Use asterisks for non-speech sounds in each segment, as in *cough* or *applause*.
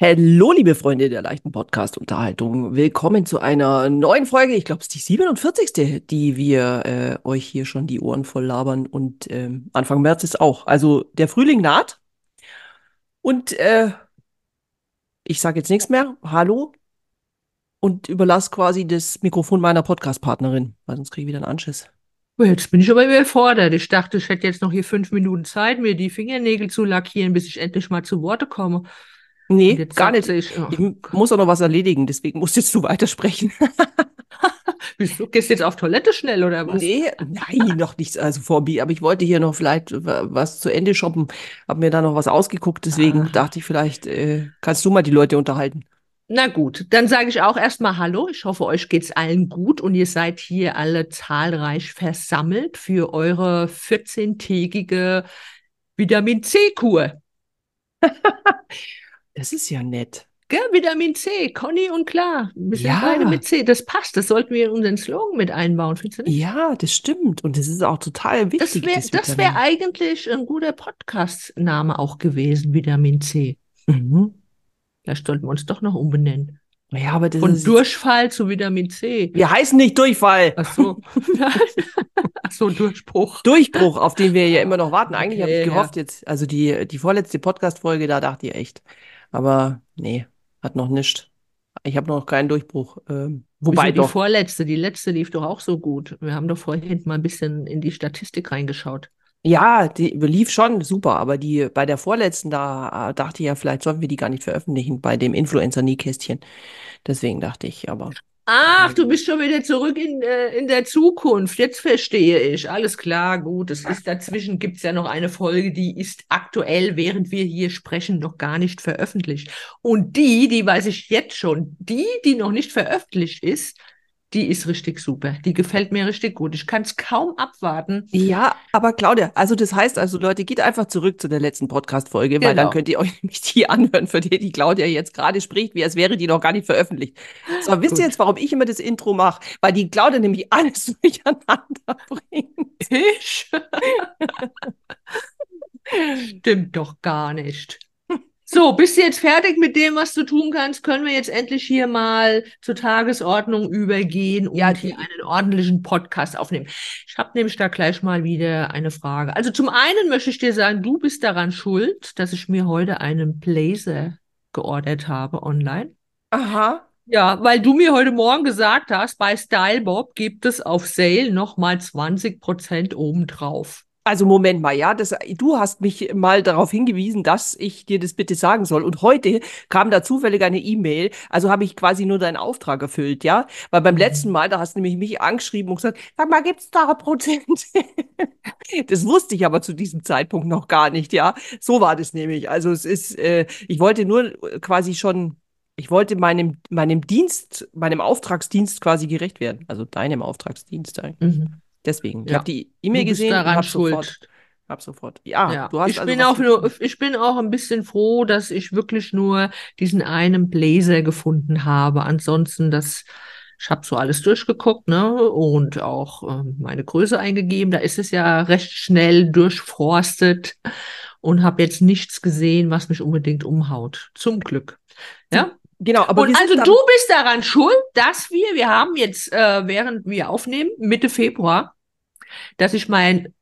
Hallo, liebe Freunde der leichten Podcast-Unterhaltung. Willkommen zu einer neuen Folge. Ich glaube, es ist die 47. die wir äh, euch hier schon die Ohren voll labern. Und ähm, Anfang März ist auch. Also der Frühling naht. Und äh, ich sage jetzt nichts mehr. Hallo. Und überlasse quasi das Mikrofon meiner Podcast-Partnerin, weil sonst kriege ich wieder einen Anschiss. Oh, Jetzt bin ich aber überfordert. Ich dachte, ich hätte jetzt noch hier fünf Minuten Zeit, mir die Fingernägel zu lackieren, bis ich endlich mal zu Worte komme. Nee, gar sagt nicht. Ich, oh, Ich muss auch noch was erledigen, deswegen musst jetzt du weitersprechen. *laughs* wieso? Gehst du jetzt auf Toilette schnell oder was? Nee, nein, noch nichts, also Vorbi. Aber ich wollte hier noch vielleicht wa- was zu Ende shoppen, hab mir da noch was ausgeguckt, deswegen Aha. dachte ich, vielleicht äh, kannst du mal die Leute unterhalten. Na gut, dann sage ich auch erstmal Hallo. Ich hoffe, euch geht's allen gut und ihr seid hier alle zahlreich versammelt für eure 14-tägige Vitamin C-Kur. *laughs* Das ist ja nett. Gell, Vitamin C, Conny und klar. Wir sind Ja. beide mit C. Das passt. Das sollten wir in unseren Slogan mit einbauen, findest du nicht? Ja, das stimmt. Und das ist auch total Das wichtig. wäre das das wär eigentlich ein guter Podcast-Name auch gewesen, Vitamin C. Mhm. Vielleicht sollten wir uns doch noch umbenennen. Ja, aber das Von. Durchfall zu Vitamin C. Wir heißen nicht Durchfall. Ach so. *laughs* Ach so, Durchbruch. Durchbruch, auf den wir ja immer noch warten. Eigentlich habe ich Okay, gehofft, jetzt, also die, die vorletzte Podcast-Folge, da dachte ich echt. Aber nee, hat noch nicht. Ich habe noch keinen Durchbruch. Ähm, wobei Wieso die doch. vorletzte, die letzte lief doch auch so gut. Wir haben doch vorhin mal ein bisschen in die Statistik reingeschaut. Ja, die lief schon super, aber die bei der vorletzten, da äh, dachte ich ja, vielleicht sollten wir die gar nicht veröffentlichen bei dem Influencer-Nähkästchen. Deswegen dachte ich, aber Ach, du bist schon wieder zurück in, äh, in der Zukunft. Jetzt verstehe ich. Alles klar, gut. Es ist dazwischen gibt's ja noch eine Folge, die ist aktuell, während wir hier sprechen, noch gar nicht veröffentlicht. Und die, die weiß ich jetzt schon, die, die noch nicht veröffentlicht ist, die ist richtig super. Die gefällt mir richtig gut. Ich kann es kaum abwarten. ja, aber Claudia, also das heißt also, Leute, geht einfach zurück zu der letzten Podcast-Folge, weil dann Genau. könnt ihr euch *laughs* nämlich die anhören, für die die Claudia jetzt gerade spricht, wie als wäre die noch gar nicht veröffentlicht. So, wisst ihr jetzt, warum ich immer das Intro mache? Weil die Claudia nämlich alles *laughs* durcheinander bringt. Ich? *laughs* Stimmt doch gar nicht. So, bist du jetzt fertig mit dem, was du tun kannst? Können wir jetzt endlich hier mal zur Tagesordnung übergehen und Ja, hier einen ordentlichen Podcast aufnehmen? Ich habe nämlich da gleich mal wieder eine Frage. Also zum einen möchte ich dir sagen, du bist daran schuld, dass ich mir heute einen Blazer geordert habe online. Aha. Ja, weil du mir heute Morgen gesagt hast, bei Stylebob gibt es auf Sale nochmal 20% obendrauf. Also Moment mal, ja, das, du hast mich mal darauf hingewiesen, dass ich dir das bitte sagen soll. Und heute kam da zufällig eine E-Mail, also habe ich quasi nur deinen Auftrag erfüllt, ja? Weil beim Mhm. letzten Mal, da hast du nämlich mich angeschrieben und gesagt, sag mal, gibt's da Prozent? *laughs* Das wusste ich aber zu diesem Zeitpunkt noch gar nicht, ja? So war das nämlich. Also es ist, äh, ich wollte nur quasi schon, ich wollte meinem, meinem Dienst, meinem Auftragsdienst quasi gerecht werden. Also deinem Auftragsdienst eigentlich. Mhm. Deswegen. Ich Ja. habe die E-Mail gesehen und daran habe schuld. sofort, hab sofort. Ja, Ja, du hast ich also bin auch nur, ich bin auch ein bisschen froh, dass ich wirklich nur diesen einen Blazer gefunden habe. Ansonsten, das, ich habe so alles durchgeguckt, ne, und auch ähm, meine Größe eingegeben. Da ist es ja recht schnell durchforstet und habe jetzt nichts gesehen, was mich unbedingt umhaut. Zum Glück. Ja. Genau, aber und also du bist daran schuld, dass wir, wir haben jetzt, äh, während wir aufnehmen, Mitte Februar, dass ich mein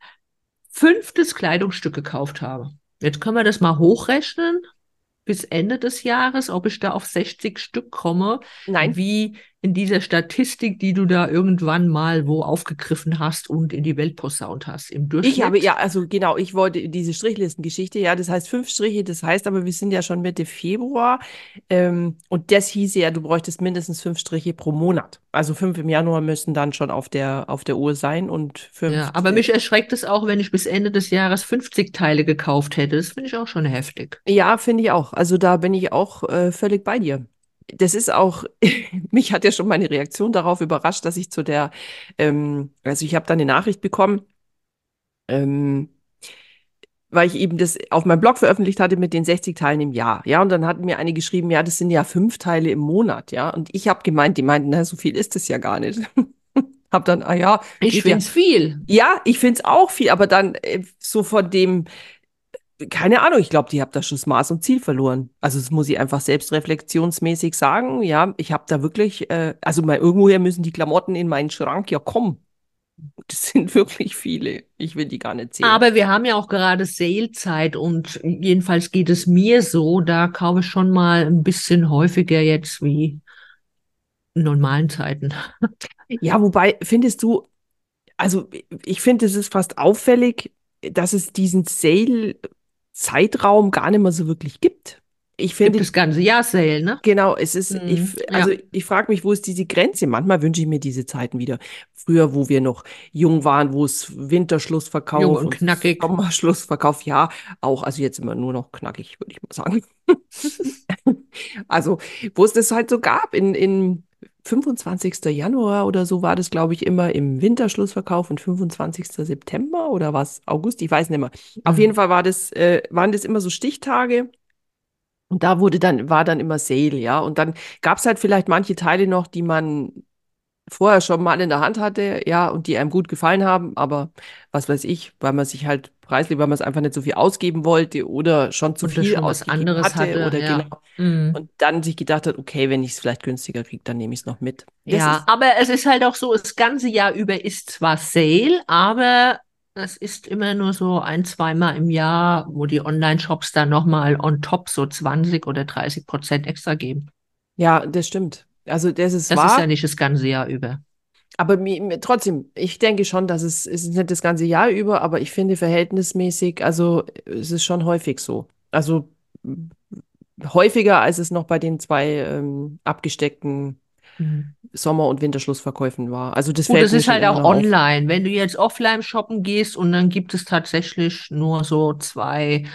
fünftes Kleidungsstück gekauft habe. Jetzt können wir das mal hochrechnen bis Ende des Jahres, ob ich da auf 60 Stück komme, Nein, wie in dieser Statistik, die du da irgendwann mal wo aufgegriffen hast und in die Welt posaunt hast. Im Durchschnitt. ich habe, ja, also genau, ich wollte diese Strichlistengeschichte, ja, das heißt fünf Striche, das heißt aber, wir sind ja schon Mitte Februar ähm, und das hieße ja, du bräuchtest mindestens fünf Striche pro Monat. Also fünf im Januar müssen dann schon auf der, auf der Uhr sein und fünf. Ja, aber mich erschreckt es auch, wenn ich bis Ende des Jahres 50 Teile gekauft hätte. Das finde ich auch schon heftig. Ja, finde ich auch. Also da bin ich auch äh, völlig bei dir. Das ist auch, *laughs* mich hat ja schon meine Reaktion darauf überrascht, dass ich zu der, ähm, also ich habe da eine Nachricht bekommen, ähm, weil ich eben das auf meinem Blog veröffentlicht hatte mit den 60 Teilen im Jahr. Ja, und dann hat mir eine geschrieben, ja, das sind ja fünf Teile im Monat. Ja, und ich habe gemeint, die meinten, na, so viel ist es ja gar nicht. *laughs* hab dann, ah ja. Ich finde es viel. Ja, ich finde es auch viel, aber dann äh, so von dem, keine Ahnung, ich glaube, die habt da schon das Maß und Ziel verloren. Also das muss ich einfach selbstreflexionsmäßig sagen. Ja, ich habe da wirklich, äh, also mal irgendwoher müssen die Klamotten in meinen Schrank ja kommen. Das *laughs* sind wirklich viele. Ich will die gar nicht zählen. Aber wir haben ja auch gerade Sale-Zeit und jedenfalls geht es mir so, da kaufe ich schon mal ein bisschen häufiger jetzt wie in normalen Zeiten. *laughs* Ja, wobei, findest du, also ich finde, es ist fast auffällig, dass es diesen Sale-Zeitraum gar nicht mehr so wirklich gibt. Ich finde, das ganze Jahr Sale, ne? genau, es ist, Mhm, ich, ja. also ich frage mich, wo ist diese Grenze? Manchmal wünsche ich mir diese Zeiten wieder. Früher, wo wir noch jung waren, wo es Winterschlussverkauf Jung und knackig. Sommerschlussverkauf, ja, auch, also jetzt immer nur noch knackig, würde ich mal sagen. *laughs* *laughs* Also, wo es das halt so gab, in, in 25. Januar oder so war das, glaube ich, immer im Winterschlussverkauf und 25. September oder was? August, ich weiß nicht mehr. Auf Mhm. jeden Fall war das, äh, waren das immer so Stichtage. Und da wurde dann, war dann immer Sale, ja. Und dann gab es halt vielleicht manche Teile noch, die man vorher schon mal in der Hand hatte, ja, und die einem gut gefallen haben, aber was weiß ich, weil man sich halt preislich, weil man es einfach nicht so viel ausgeben wollte oder schon zu Oder viel schon was anderes hatte, hatte, oder ja. genau. Mhm. Und dann sich gedacht hat, okay, wenn ich es vielleicht günstiger kriege, dann nehme ich es noch mit. Das Ja, ist, aber es ist halt auch so, das ganze Jahr über ist zwar Sale, aber es ist immer nur so ein, zweimal im Jahr, wo die Online-Shops dann nochmal on top so 20 oder 30 Prozent extra geben. ja, das stimmt. Also das ist Das ist wahr. ja nicht das ganze Jahr über. Aber mir, trotzdem, ich denke schon, dass es, es ist nicht das ganze Jahr über, aber ich finde verhältnismäßig, also es ist schon häufig so. Also häufiger, als es noch bei den zwei ähm, abgesteckten Mhm. Sommer- und Winterschlussverkäufen war. Also das Gut, fällt das ist halt auch noch auf. online. Wenn du jetzt offline shoppen gehst und dann gibt es tatsächlich nur so zwei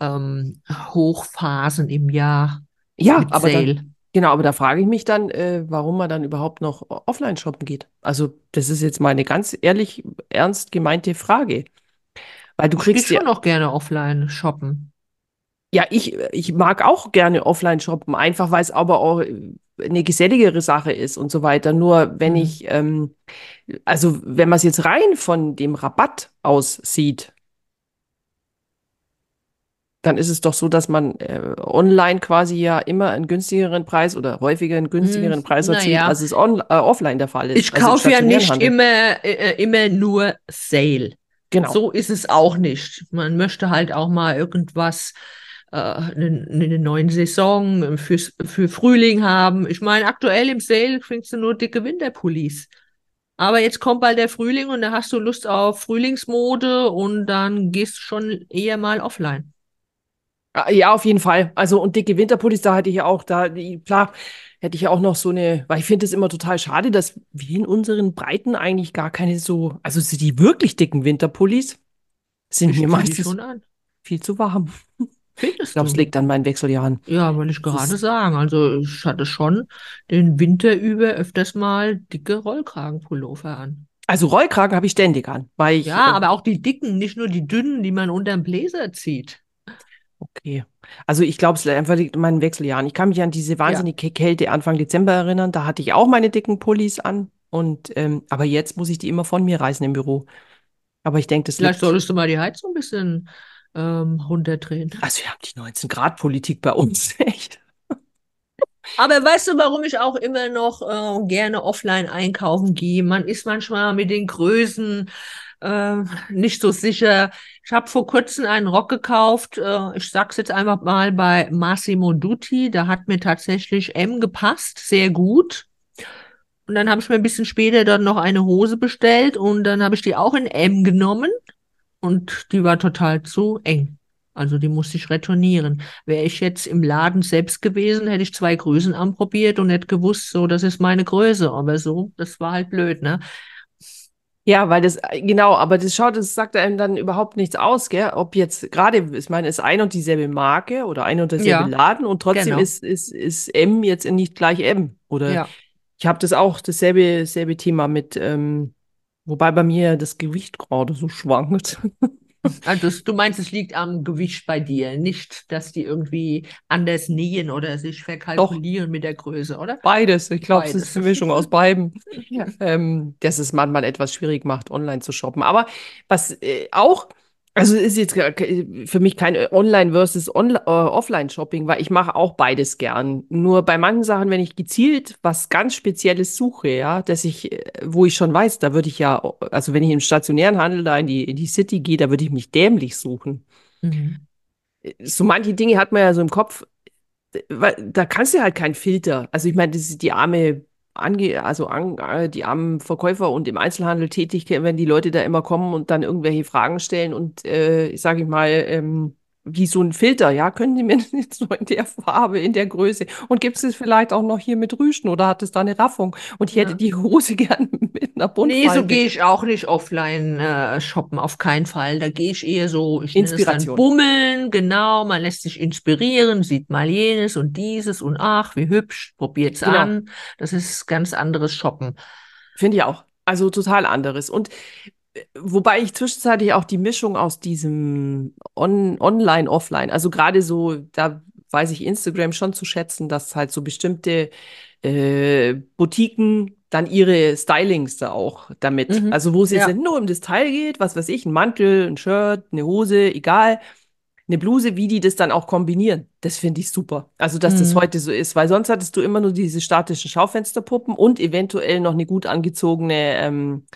ähm, Hochphasen im Jahr Ja, aber dann. Genau, aber da frage ich mich dann, äh, warum man dann überhaupt noch offline shoppen geht. Also das ist jetzt meine ganz ehrlich, ernst gemeinte Frage. Weil du Ich gehe kriegst ja, schon noch gerne offline shoppen. Ja, ich, ich mag auch gerne offline shoppen, einfach weil es aber auch äh, eine geselligere Sache ist und so weiter. Nur wenn Mhm. ich, ähm, also wenn man es jetzt rein von dem Rabatt aus sieht, dann ist es doch so, dass man äh, online quasi ja immer einen günstigeren Preis oder häufiger einen günstigeren Hm, Preis erzielt, naja. als es on, äh, offline der Fall ist. Ich also kaufe ja nicht Handel. immer, äh, immer nur Sale. Genau. So ist es auch nicht. Man möchte halt auch mal irgendwas, äh, eine, eine neue Saison fürs, für Frühling haben. Ich meine, aktuell im Sale kriegst du nur dicke Winterpullis. Aber jetzt kommt bald der Frühling und da hast du Lust auf Frühlingsmode und dann gehst du schon eher mal offline. Ah, Ja, auf jeden Fall. Also, und dicke Winterpullis, da hatte ich ja auch, da, die- klar, hätte ich ja auch noch so eine, weil ich finde es immer total schade, dass wir in unseren Breiten eigentlich gar keine so, also so die wirklich dicken Winterpullis sind Ich mir meistens schon an. viel zu warm. *laughs* Ich Findest glaube, es liegt an meinen Wechseljahren. Ja, wollte ich gerade sagen. Also ich hatte schon den Winter über öfters mal dicke Rollkragenpullover an. Also Rollkragen habe ich ständig an, weil ich, Ja, äh, aber auch die dicken, nicht nur die dünnen, die man unterm Bläser zieht. Okay. Also ich glaube, es liegt einfach liegt an meinen Wechseljahren. Ich kann mich an diese wahnsinnige Kälte Anfang Dezember erinnern. Da hatte ich auch meine dicken Pullis an. Und, ähm, aber jetzt muss ich die immer von mir reißen im Büro. Aber ich denke, das Vielleicht solltest du mal die Heizung ein bisschen ähm, runterdrehen. Also wir haben die 19-Grad-Politik bei uns, *laughs* echt. Aber weißt du, warum ich auch immer noch äh, gerne offline einkaufen gehe? Man ist manchmal mit den Größen äh, nicht so sicher. Ich habe vor kurzem einen Rock gekauft. Äh, ich sag's jetzt einfach mal bei Massimo Dutti. Da hat mir tatsächlich M gepasst, sehr gut. Und dann habe ich mir ein bisschen später dann noch eine Hose bestellt und dann habe ich die auch in M genommen und die war total zu eng. Also die musste ich retournieren. Wäre ich jetzt im Laden selbst gewesen, hätte ich zwei Größen anprobiert und hätte gewusst, so, das ist meine Größe. Aber so, das war halt blöd, ne? Ja, weil das, genau, aber das schaut, das sagt einem dann überhaupt nichts aus, gell? Ob jetzt gerade, ich meine, es ist ein und dieselbe Marke oder ein und derselbe Ja, Laden und trotzdem genau. ist, ist, ist M jetzt nicht gleich M. Oder Ja. ich habe das auch, dasselbe, selbe Thema mit, ähm, wobei bei mir das Gewicht gerade so schwankt. *laughs* Also du meinst, es liegt am Gewicht bei dir, nicht, dass die irgendwie anders nähen oder sich verkalkulieren mit der Größe, oder? Beides. Ich glaube, es ist eine Mischung aus beidem. Ja. ähm, dass es manchmal etwas schwierig macht, online zu shoppen. Aber was äh, auch, also ist jetzt für mich kein Online versus äh, Offline-Shopping, weil ich mache auch beides gern. Nur bei manchen Sachen, wenn ich gezielt was ganz Spezielles suche, ja, dass ich, äh, wo ich schon weiß, da würde ich ja, also wenn ich im stationären Handel da in die, in die City gehe, da würde ich mich dämlich suchen. Mhm. So manche Dinge hat man ja so im Kopf, weil da kannst du halt keinen Filter. Also ich meine, das ist die arme Ange also an, äh, die armen Verkäufer und im Einzelhandel tätig, wenn die Leute da immer kommen und dann irgendwelche Fragen stellen und äh, sage ich mal, ähm, wie so ein Filter, ja, können Sie mir das *laughs* jetzt nur in der Farbe, in der Größe und gibt es vielleicht auch noch hier mit Rüschen oder hat es da eine Raffung? Und ich hätte Ja. die Hose *laughs* gern mit einer Nee, so gehe ich auch nicht offline äh, shoppen, auf keinen Fall. Da gehe ich eher so, ich Inspiration. Bummeln, genau, man lässt sich inspirieren, sieht mal jenes und dieses und ach, wie hübsch, probiert's Genau. an. Das ist ganz anderes Shoppen. Finde ich auch. Also total anderes. Und wobei ich zwischenzeitlich auch die Mischung aus diesem On Online, Offline, also gerade so, da weiß ich Instagram schon zu schätzen, dass halt so bestimmte äh, Boutiquen dann ihre Stylings da auch damit. Mhm. Also wo es jetzt Ja. nur um das Teil geht, was weiß ich, ein Mantel, ein Shirt, eine Hose, egal, eine Bluse, wie die das dann auch kombinieren. Das finde ich super. Also, dass das Mhm. heute so ist, weil sonst hattest du immer nur diese statischen Schaufensterpuppen und eventuell noch eine gut angezogene ähm,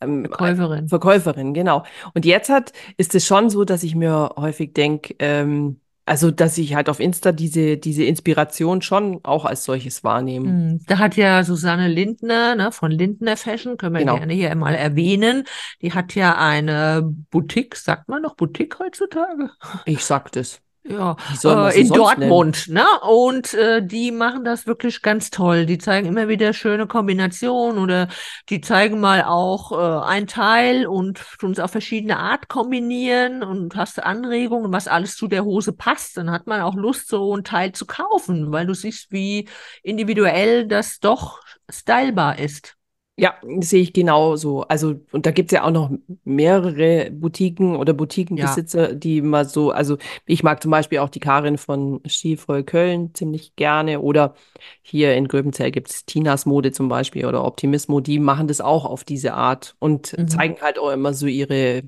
ähm, Verkäuferin. Verkäuferin, genau. Und jetzt hat, ist es schon so, dass ich mir häufig denke, ähm, also, dass ich halt auf Insta diese, diese Inspiration schon auch als solches wahrnehme. Hm, Da hat ja Susanne Lindner, ne, von Lindner Fashion, können wir Genau. gerne hier mal erwähnen. Die hat ja eine Boutique, sagt man noch Boutique heutzutage? Ich sag das. Ja, äh, in sonst nennen? Dortmund, ne? Und äh, die machen das wirklich ganz toll. Die zeigen immer wieder schöne Kombinationen oder die zeigen mal auch äh, ein Teil und tun es auf verschiedene Art kombinieren und hast Anregungen, was alles zu der Hose passt. Dann hat man auch Lust, so ein Teil zu kaufen, weil du siehst, wie individuell das doch stylbar ist. Ja, sehe ich genauso. Also, und da gibt es ja auch noch mehrere Boutiquen oder Boutiquenbesitzer, die mal so, also ich mag zum Beispiel auch die Karin von Skifreue Köln ziemlich gerne oder hier in Gröbenzell gibt es Tinas Mode zum Beispiel oder Optimismo, die machen das auch auf diese Art und Mhm. zeigen halt auch immer so ihre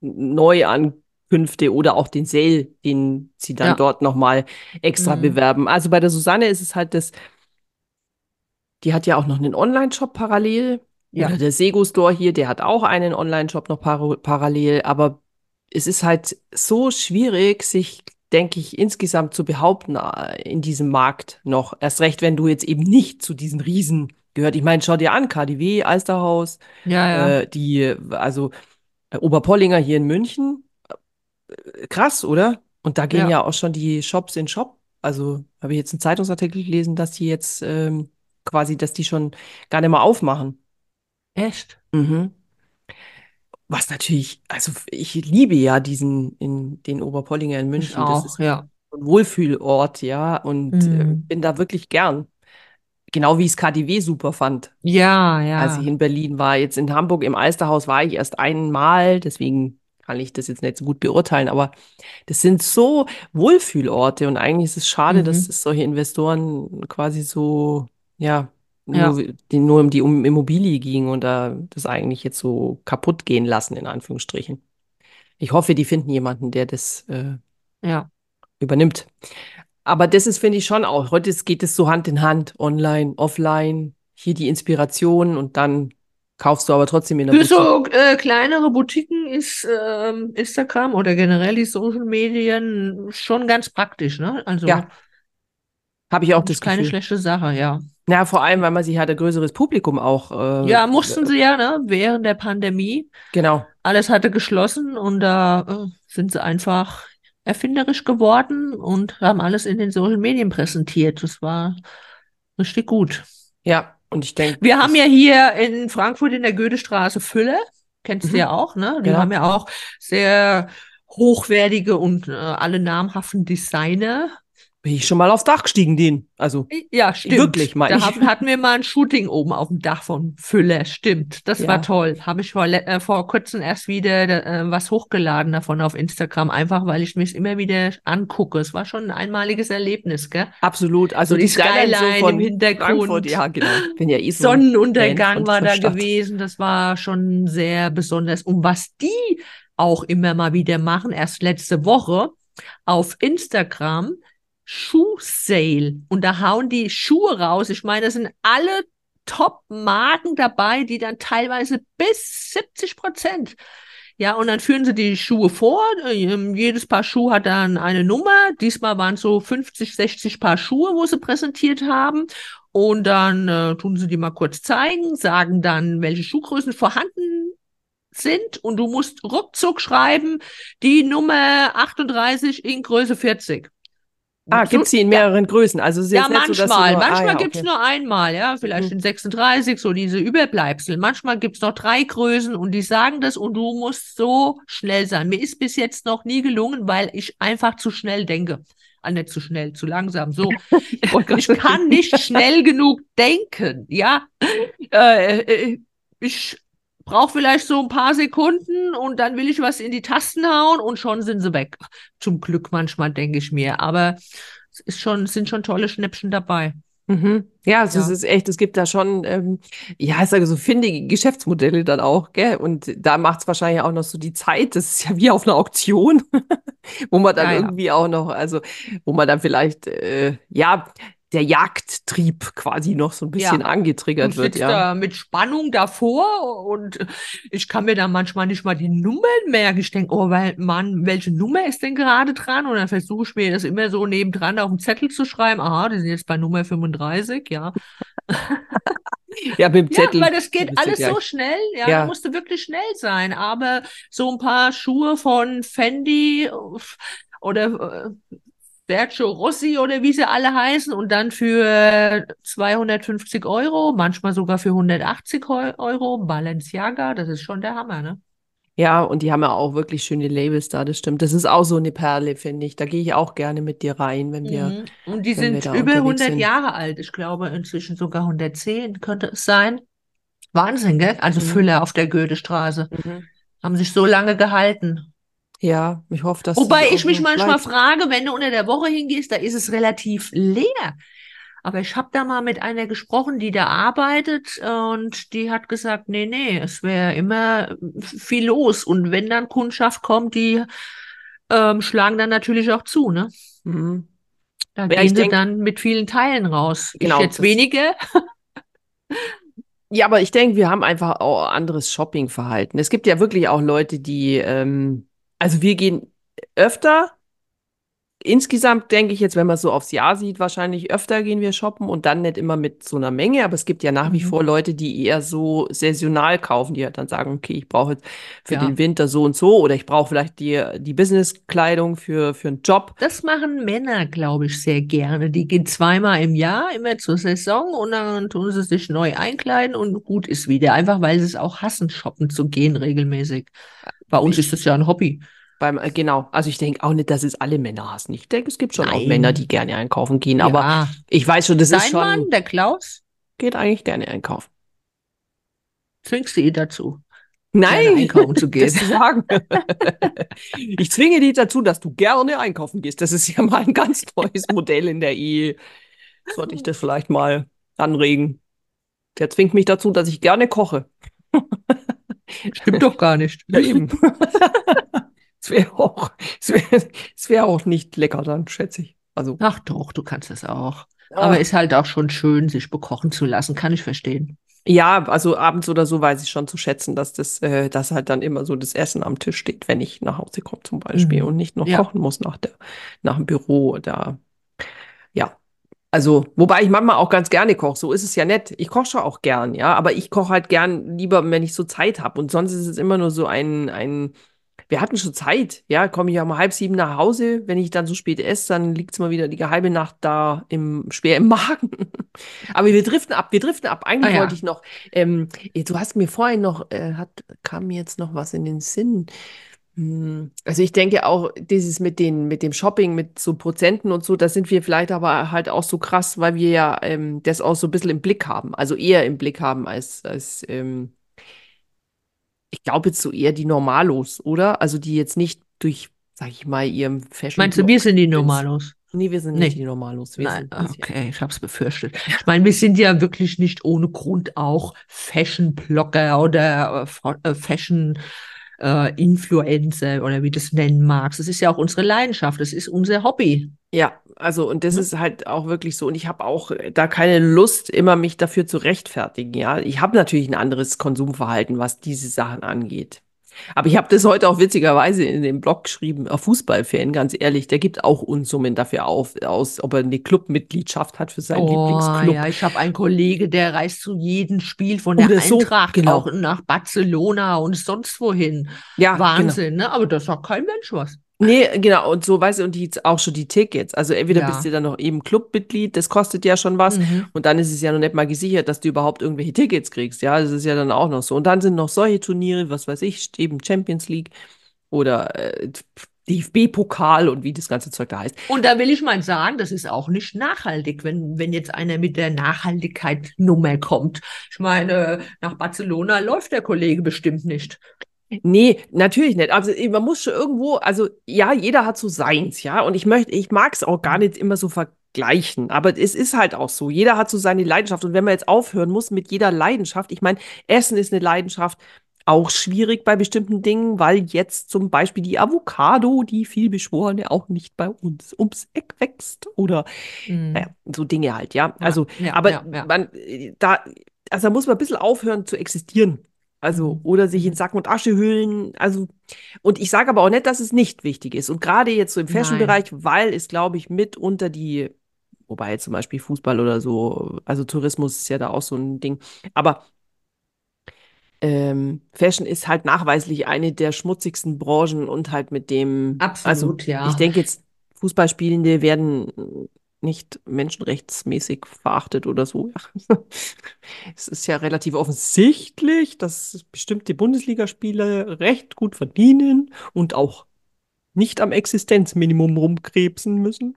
Neuankünfte oder auch den Sale, den sie dann Ja. dort nochmal extra Mhm. bewerben. Also bei der Susanne ist es halt das, die hat ja auch noch einen Online-Shop parallel. Ja. Oder der Sego Store hier, der hat auch einen Online-Shop noch par parallel. Aber es ist halt so schwierig, sich, denke ich, insgesamt zu behaupten äh, in diesem Markt noch. Erst recht, wenn du jetzt eben nicht zu diesen Riesen gehört. Ich meine, schau dir an, KDW, Alsterhaus, Ja, ja. äh, die, also äh, Oberpollinger hier in München. Äh, Krass, oder? Und da gehen Ja. ja auch schon die Shops in Shop. Also habe ich jetzt einen Zeitungsartikel gelesen, dass die jetzt ähm, quasi, dass die schon gar nicht mehr aufmachen. Echt? Mhm. Was natürlich, also ich liebe ja diesen in den Oberpollinger in Ich München. Das auch, ist ja. ein Wohlfühlort, ja, und äh, Mhm. bin da wirklich gern. Genau wie ich das KDW super fand, Ja, als ja. ich in Berlin war. Jetzt in Hamburg im Alsterhaus war ich erst einmal, deswegen kann ich das jetzt nicht so gut beurteilen, aber das sind so Wohlfühlorte und eigentlich ist es schade, dass Mhm. es solche Investoren quasi so, ja, Ja. nur, die nur um die um Immobilie ging und da das eigentlich jetzt so kaputt gehen lassen, in Anführungsstrichen. Ich hoffe, die finden jemanden, der das äh, Ja. übernimmt. Aber das ist, finde ich, schon auch. Heute geht es so Hand in Hand, online, offline, hier die Inspiration und dann kaufst du aber trotzdem in der Für so äh, kleinere Boutiquen ist ähm, Instagram oder generell die Social Medien schon ganz praktisch, ne? Also Ja, habe ich auch ist das keine schlechte Sache, ja. Ja, vor allem, weil man sich ein größeres Publikum auch, äh, Ja, mussten sie ja, ne? Während der Pandemie. genau. Alles hatte geschlossen und da äh, sind sie einfach erfinderisch geworden und haben alles in den Social Medien präsentiert. Das war richtig gut. Ja, und ich denke, Wir haben ja hier in Frankfurt in der Goethestraße Fülle, kennst du mhm, ja auch, ne? Die genau. haben ja auch sehr hochwertige und äh, alle namhaften Designer Bin ich schon mal aufs Dach gestiegen, den. Also Ja, stimmt. Wirklich, meine Da ich. hab- hatten wir mal ein Shooting oben auf dem Dach von Füller. Stimmt. Das Ja. war toll. Habe ich vor, äh, vor kurzem erst wieder äh, was hochgeladen davon auf Instagram, einfach weil ich mich immer wieder angucke. Es war schon ein einmaliges Erlebnis, gell? absolut. Also So die Skyline Skyline von im Hintergrund. Frankfurt, ja, genau. Bin ja eh so Sonnenuntergang war da Stadt. gewesen. Das war schon sehr besonders. Und was die auch immer mal wieder machen, erst letzte Woche auf Instagram, Schuhsale. Und da hauen die Schuhe raus. Ich meine, da sind alle Top-Marken dabei, die dann teilweise bis 70 Prozent. Ja, und dann führen sie die Schuhe vor. Ähm, Jedes Paar Schuh hat dann eine Nummer. Diesmal waren es so 50, 60 Paar Schuhe, wo sie präsentiert haben. Und dann äh, tun sie die mal kurz zeigen, sagen dann, welche Schuhgrößen vorhanden sind. Und du musst ruckzuck schreiben, die Nummer 38 in Größe 40. Ah, gibt's die in mehreren Größen? Also es ja, nicht so, du manchmal. ah, manchmal ja, gibt's okay. nur einmal, ja, vielleicht Mhm. in 36, so diese Überbleibsel. Manchmal gibt's noch drei Größen und die sagen das und du musst so schnell sein. Mir ist bis jetzt noch nie gelungen, weil ich einfach zu schnell denke. Ah, nicht zu schnell, zu langsam, so. *laughs* Ich kann nicht schnell genug denken, ja. Äh, äh, ich brauche vielleicht so ein paar Sekunden und dann will ich was in die Tasten hauen und schon sind sie weg. Zum Glück manchmal, denke ich mir. Aber es ist schon, es sind schon tolle Schnäppchen dabei. Mhm. Ja, also es Ja. ist echt, es gibt da schon, ähm, ja, ich sage so findige Geschäftsmodelle dann auch, gell? Und da macht es wahrscheinlich auch noch so die Zeit, das ist ja wie auf einer Auktion, *laughs* wo man dann Ja, ja. irgendwie auch noch, also wo man dann vielleicht, äh, ja, der Jagdtrieb quasi noch so ein bisschen Ja. angetriggert wird, ja. da mit Spannung davor und ich kann mir dann manchmal nicht mal die Nummern merken. Ich denke, oh, weil, Mann, welche Nummer ist denn gerade dran? Und dann versuche ich mir das immer so nebendran auf dem Zettel zu schreiben. Aha, die sind jetzt bei Nummer 35, ja. *laughs* Ja, mit dem Ja, Zettel. weil das da geht alles so schnell. Ja, Ja. da musst du wirklich schnell sein. Aber so ein paar Schuhe von Fendi oder äh, Sergio Rossi oder wie sie alle heißen und dann für 250 Euro, manchmal sogar für 180 Eu- Euro, Balenciaga, das ist schon der Hammer, ne? Ja, und die haben ja auch wirklich schöne Labels da, das stimmt. Das ist auch so eine Perle, finde ich. Da gehe ich auch gerne mit dir rein, wenn wir. Mhm. Und die sind über unterwegs 100 sind. Jahre alt. Ich glaube inzwischen sogar 110 könnte es sein. Wahnsinn, gell? Also Mhm. Füller auf der Goethestraße. Mhm. Haben sich so lange gehalten. Ja, ich hoffe, dass Wobei ich mich manchmal bleibt. frage, wenn du unter der Woche hingehst, da ist es relativ leer. Aber ich habe da mal mit einer gesprochen, die da arbeitet und die hat gesagt, nee, nee, es wäre immer viel los. Und wenn dann Kundschaft kommt, die ähm, schlagen dann natürlich auch zu, ne? Mhm. Da Ja, gehen sie denk- dann mit vielen Teilen raus. Genau, ich jetzt weniger. Ja, aber ich denke, wir haben einfach auch anderes Shoppingverhalten. Es gibt ja wirklich auch Leute, die, ähm, also wir gehen öfter. Insgesamt denke ich jetzt, wenn man es so aufs Jahr sieht, wahrscheinlich öfter gehen wir shoppen und dann nicht immer mit so einer Menge. Aber es gibt ja nach wie Mhm. vor Leute, die eher so saisonal kaufen, die halt dann sagen, okay, ich brauche jetzt für Ja. den Winter so und so oder ich brauche vielleicht die, die Businesskleidung für, für einen Job. Das machen Männer, glaube ich, sehr gerne. Die gehen zweimal im Jahr, immer zur Saison und dann tun sie sich neu einkleiden und gut ist wieder. Einfach weil sie es auch hassen, shoppen zu gehen regelmäßig. Bei uns ist das ja ein Hobby. Beim, äh, genau, also ich denke auch nicht, dass es alle Männer hassen. Ich denke, es gibt schon auch Nein. Männer, die gerne einkaufen gehen, aber ja. ich weiß schon, das ist Dein schon, Mann, der Klaus, geht eigentlich gerne einkaufen. zwingst du ihn dazu, Nein, einkaufen zu *laughs* gehen. *laughs* ich zwinge dich dazu, dass du gerne einkaufen gehst. Das ist ja mal ein ganz neues *laughs* Modell in der Ehe. Sollte ich das vielleicht mal anregen? Der zwingt mich dazu, dass ich gerne koche. Stimmt doch gar nicht. Ja, eben. *laughs* Es wäre auch, es es wäre auch nicht lecker dann, schätze ich. Also, Ach doch, du kannst das auch. Aber ah, ist halt auch schon schön, sich bekochen zu lassen, kann ich verstehen. ja, also abends oder so weiß ich schon zu schätzen, dass das, äh, dass halt dann immer so das Essen am Tisch steht, wenn ich nach Hause komme zum Beispiel Mhm. und nicht noch Ja. kochen muss nach der, nach dem Büro oder, ja. Also, wobei ich manchmal auch ganz gerne koche, so ist es ja nett. Ich koche schon auch gern, ja, aber ich koche halt gern lieber, wenn ich so Zeit habe. Und sonst ist es immer nur so ein, ein, wir hatten schon Zeit, ja, komme ich um halb sieben nach Hause, wenn ich dann so spät esse, dann liegt es mal wieder die halbe Nacht da im, schwer im Magen. *laughs* Aber wir driften ab, wir driften ab. Eigentlich Ah, ja. wollte ich noch, ähm, du hast mir vorhin noch, äh, hat, kam mir jetzt noch was in den Sinn. Hm, Also ich denke auch, dieses mit den, mit dem Shopping, mit so Prozenten und so, da sind wir vielleicht aber halt auch so krass, weil wir ja ähm, das auch so ein bisschen im Blick haben. Also eher im Blick haben als, als ähm, ich glaube jetzt so eher die Normalos, oder? Also die jetzt nicht durch, sag ich mal, ihrem Meinst du, wir sind die Normalos? Nee, wir sind Nee. nicht die Normalos. Wir Nein, okay, ich habe es befürchtet. Ich meine, wir sind ja wirklich nicht ohne Grund auch Fashion-Blogger oder äh, Fro- äh, Fashion-Influencer oder wie du es nennen magst. Das ist ja auch unsere Leidenschaft, das ist unser Hobby. Ja, also und das Ne? ist halt auch wirklich so. Und ich habe auch äh, da keine Lust, immer mich dafür zu rechtfertigen. Ja, ich habe natürlich ein anderes Konsumverhalten, was diese Sachen angeht. Aber ich habe das heute auch witzigerweise in dem Blog geschrieben, ein Fußballfan, ganz ehrlich, der gibt auch Unsummen dafür auf, aus, ob er eine Clubmitgliedschaft hat für seinen Oh Lieblingsclub. ja, ich habe einen Kollege, der reist zu jedem Spiel von der Oder so, Eintracht genau. auch nach Barcelona und sonst wohin. Ja, genau. Wahnsinn, ne? Aber das sagt kein Mensch was. Nee, genau, und so, weißt du, und die auch schon die Tickets. Also entweder Ja. bist du dann noch eben Clubmitglied, das kostet ja schon was. Mhm. Und dann ist es ja noch nicht mal gesichert, dass du überhaupt irgendwelche Tickets kriegst. Ja, das ist ja dann auch noch so. Und dann sind noch solche Turniere, was weiß ich, eben Champions League oder äh, DFB-Pokal und wie das ganze Zeug da heißt. Und da will ich mal sagen, das ist auch nicht nachhaltig, wenn, wenn jetzt einer mit der Nachhaltigkeit-Nummer kommt. Ich meine, nach Barcelona läuft der Kollege bestimmt nicht. Nee, natürlich nicht. Also man muss schon irgendwo, also ja, jeder hat so seins, ja. Und ich möchte, ich mag es auch gar nicht immer so vergleichen. Aber es ist halt auch so. Jeder hat so seine Leidenschaft. Und wenn man jetzt aufhören muss mit jeder Leidenschaft, ich meine, Essen ist eine Leidenschaft, auch schwierig bei bestimmten Dingen, weil jetzt zum Beispiel die Avocado, die vielbeschworene, auch nicht bei uns ums Eck wächst. Oder Mhm. naja, so Dinge halt, ja. Ja, Also, ja, aber ja, ja. man, äh, da, also da muss man ein bisschen aufhören zu existieren. Also, Mhm. oder sich in. Sack und Asche hüllen. Also, und ich sage aber auch nicht, dass es nicht wichtig ist. Und gerade jetzt so im. Fashion-Bereich, weil es, glaube ich, mit unter die, wobei zum Beispiel Fußball oder so, also Tourismus ist ja da auch so ein Ding. Aber ähm, Fashion ist halt nachweislich eine der schmutzigsten Branchen und halt mit dem, also Absolut, ja. ich denke jetzt, Fußballspielende werden nicht menschenrechtsmäßig verachtet oder so. Ja. Es ist ja relativ offensichtlich, dass bestimmte Bundesligaspieler recht gut verdienen und auch nicht am Existenzminimum rumkrebsen müssen.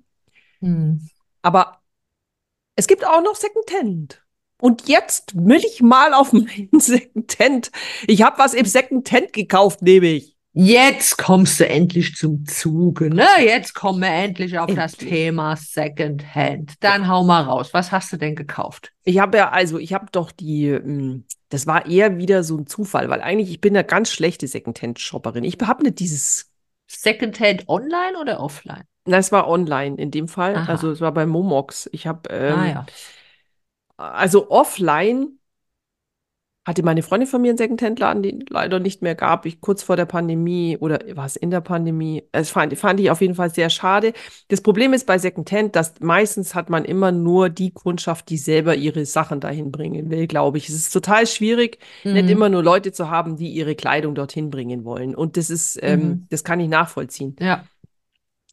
Mhm. Aber es gibt auch noch Secondhand. Und jetzt will ich mal auf meinen *laughs* Secondhand. Ich habe was im Secondhand gekauft, nehme ich. Jetzt kommst du endlich zum Zuge, ne? Jetzt kommen wir endlich auf das Endlich. Thema Secondhand. Dann hau mal raus. Was hast du denn gekauft? Ich habe ja, also ich habe doch die, ähm, das war eher wieder so ein Zufall, weil eigentlich ich bin eine ganz schlechte Secondhand-Shopperin. Ich habe nicht dieses, Secondhand online oder offline? na, es war online in dem Fall, Aha. also es war bei Momox. Ich habe, ähm, ah ja. also offline hatte meine Freundin von mir einen Secondhand-Laden, den leider nicht mehr gab. Ich kurz vor der Pandemie oder war es in der Pandemie? Es fand, fand ich auf jeden Fall sehr schade. Das Problem ist bei Secondhand, dass meistens hat man immer nur die Kundschaft, die selber ihre Sachen dahin bringen will, glaube ich. Es ist total schwierig, nicht Mhm. immer nur Leute zu haben, die ihre Kleidung dorthin bringen wollen. Und das ist, ähm, Mhm. das kann ich nachvollziehen. Ja.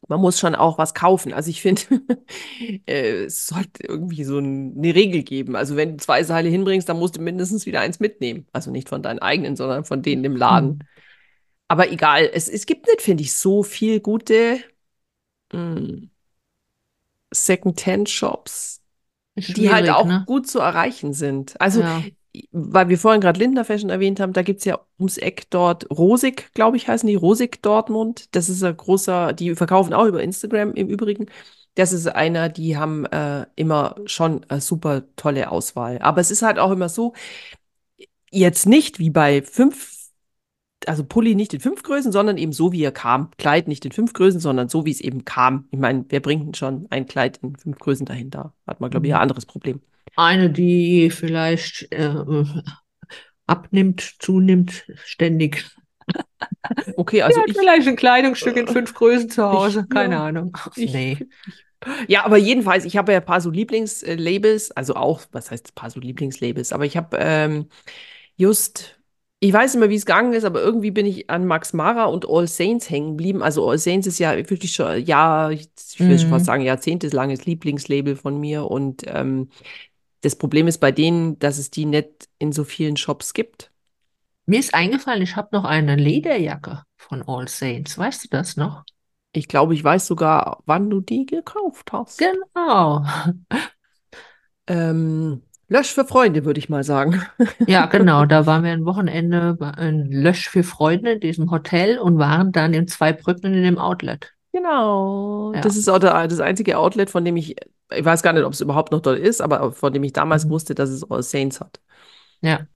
Man muss schon auch was kaufen. Also ich finde, *laughs* äh, es sollte irgendwie so ein, eine Regel geben. Also wenn du zwei Seile hinbringst, dann musst du mindestens wieder eins mitnehmen. Also nicht von deinen eigenen, sondern von denen im Laden. Mhm. Aber egal, es, es gibt nicht, finde ich, so viel gute mh, Second-Hand-Shops, Ist die halt auch ne? gut zu erreichen sind. Also, Ja. Weil wir vorhin gerade Lindner Fashion erwähnt haben, da gibt es ja ums Eck dort Rosig, glaube ich, heißen die, Rosig Dortmund. Das ist ein großer, die verkaufen auch über Instagram im Übrigen. Das ist einer, die haben äh, immer schon eine super tolle Auswahl. Aber es ist halt auch immer so, jetzt nicht wie bei fünf, also Pulli nicht in fünf Größen, sondern eben so, wie er kam. Kleid nicht in fünf Größen, sondern so, wie es eben kam. Ich meine, wer bringt denn schon ein Kleid in fünf Größen dahin? Da hat man, glaube ich, Mhm. ein anderes Problem. Eine, die vielleicht äh, abnimmt, zunimmt, ständig. Okay, also hat ich, vielleicht ein Kleidungsstück in äh, fünf Größen zu Hause. ich- Keine ja, Ahnung. ich, nee. Ja, aber jedenfalls, ich habe ja ein paar so Lieblingslabels, also auch, was heißt ein paar so Lieblingslabels, aber ich habe ähm, just, ich weiß nicht mehr, wie es gegangen ist, aber irgendwie bin ich an Max Mara und All Saints hängen geblieben. Also All Saints ist ja wirklich schon, ja, ich will schon fast Mhm. sagen, jahrzehntelanges Lieblingslabel von mir und ähm, das Problem ist bei denen, dass es die nicht in so vielen Shops gibt. Mir ist eingefallen, ich habe noch eine Lederjacke von All Saints. Weißt du das noch? Ich glaube, ich weiß sogar, wann du die gekauft hast. Genau. *laughs* Ähm, Lösch für Freunde, würde ich mal sagen. Ja, *laughs* genau. Da waren wir ein Wochenende in Lösch für Freunde in diesem Hotel und waren dann in Zweibrücken in dem Outlet. Genau. Ja. Das ist auch der, das einzige Outlet, von dem ich, ich weiß gar nicht, ob es überhaupt noch dort ist, aber von dem ich damals Mhm. wusste, dass es All Saints hat. Ja.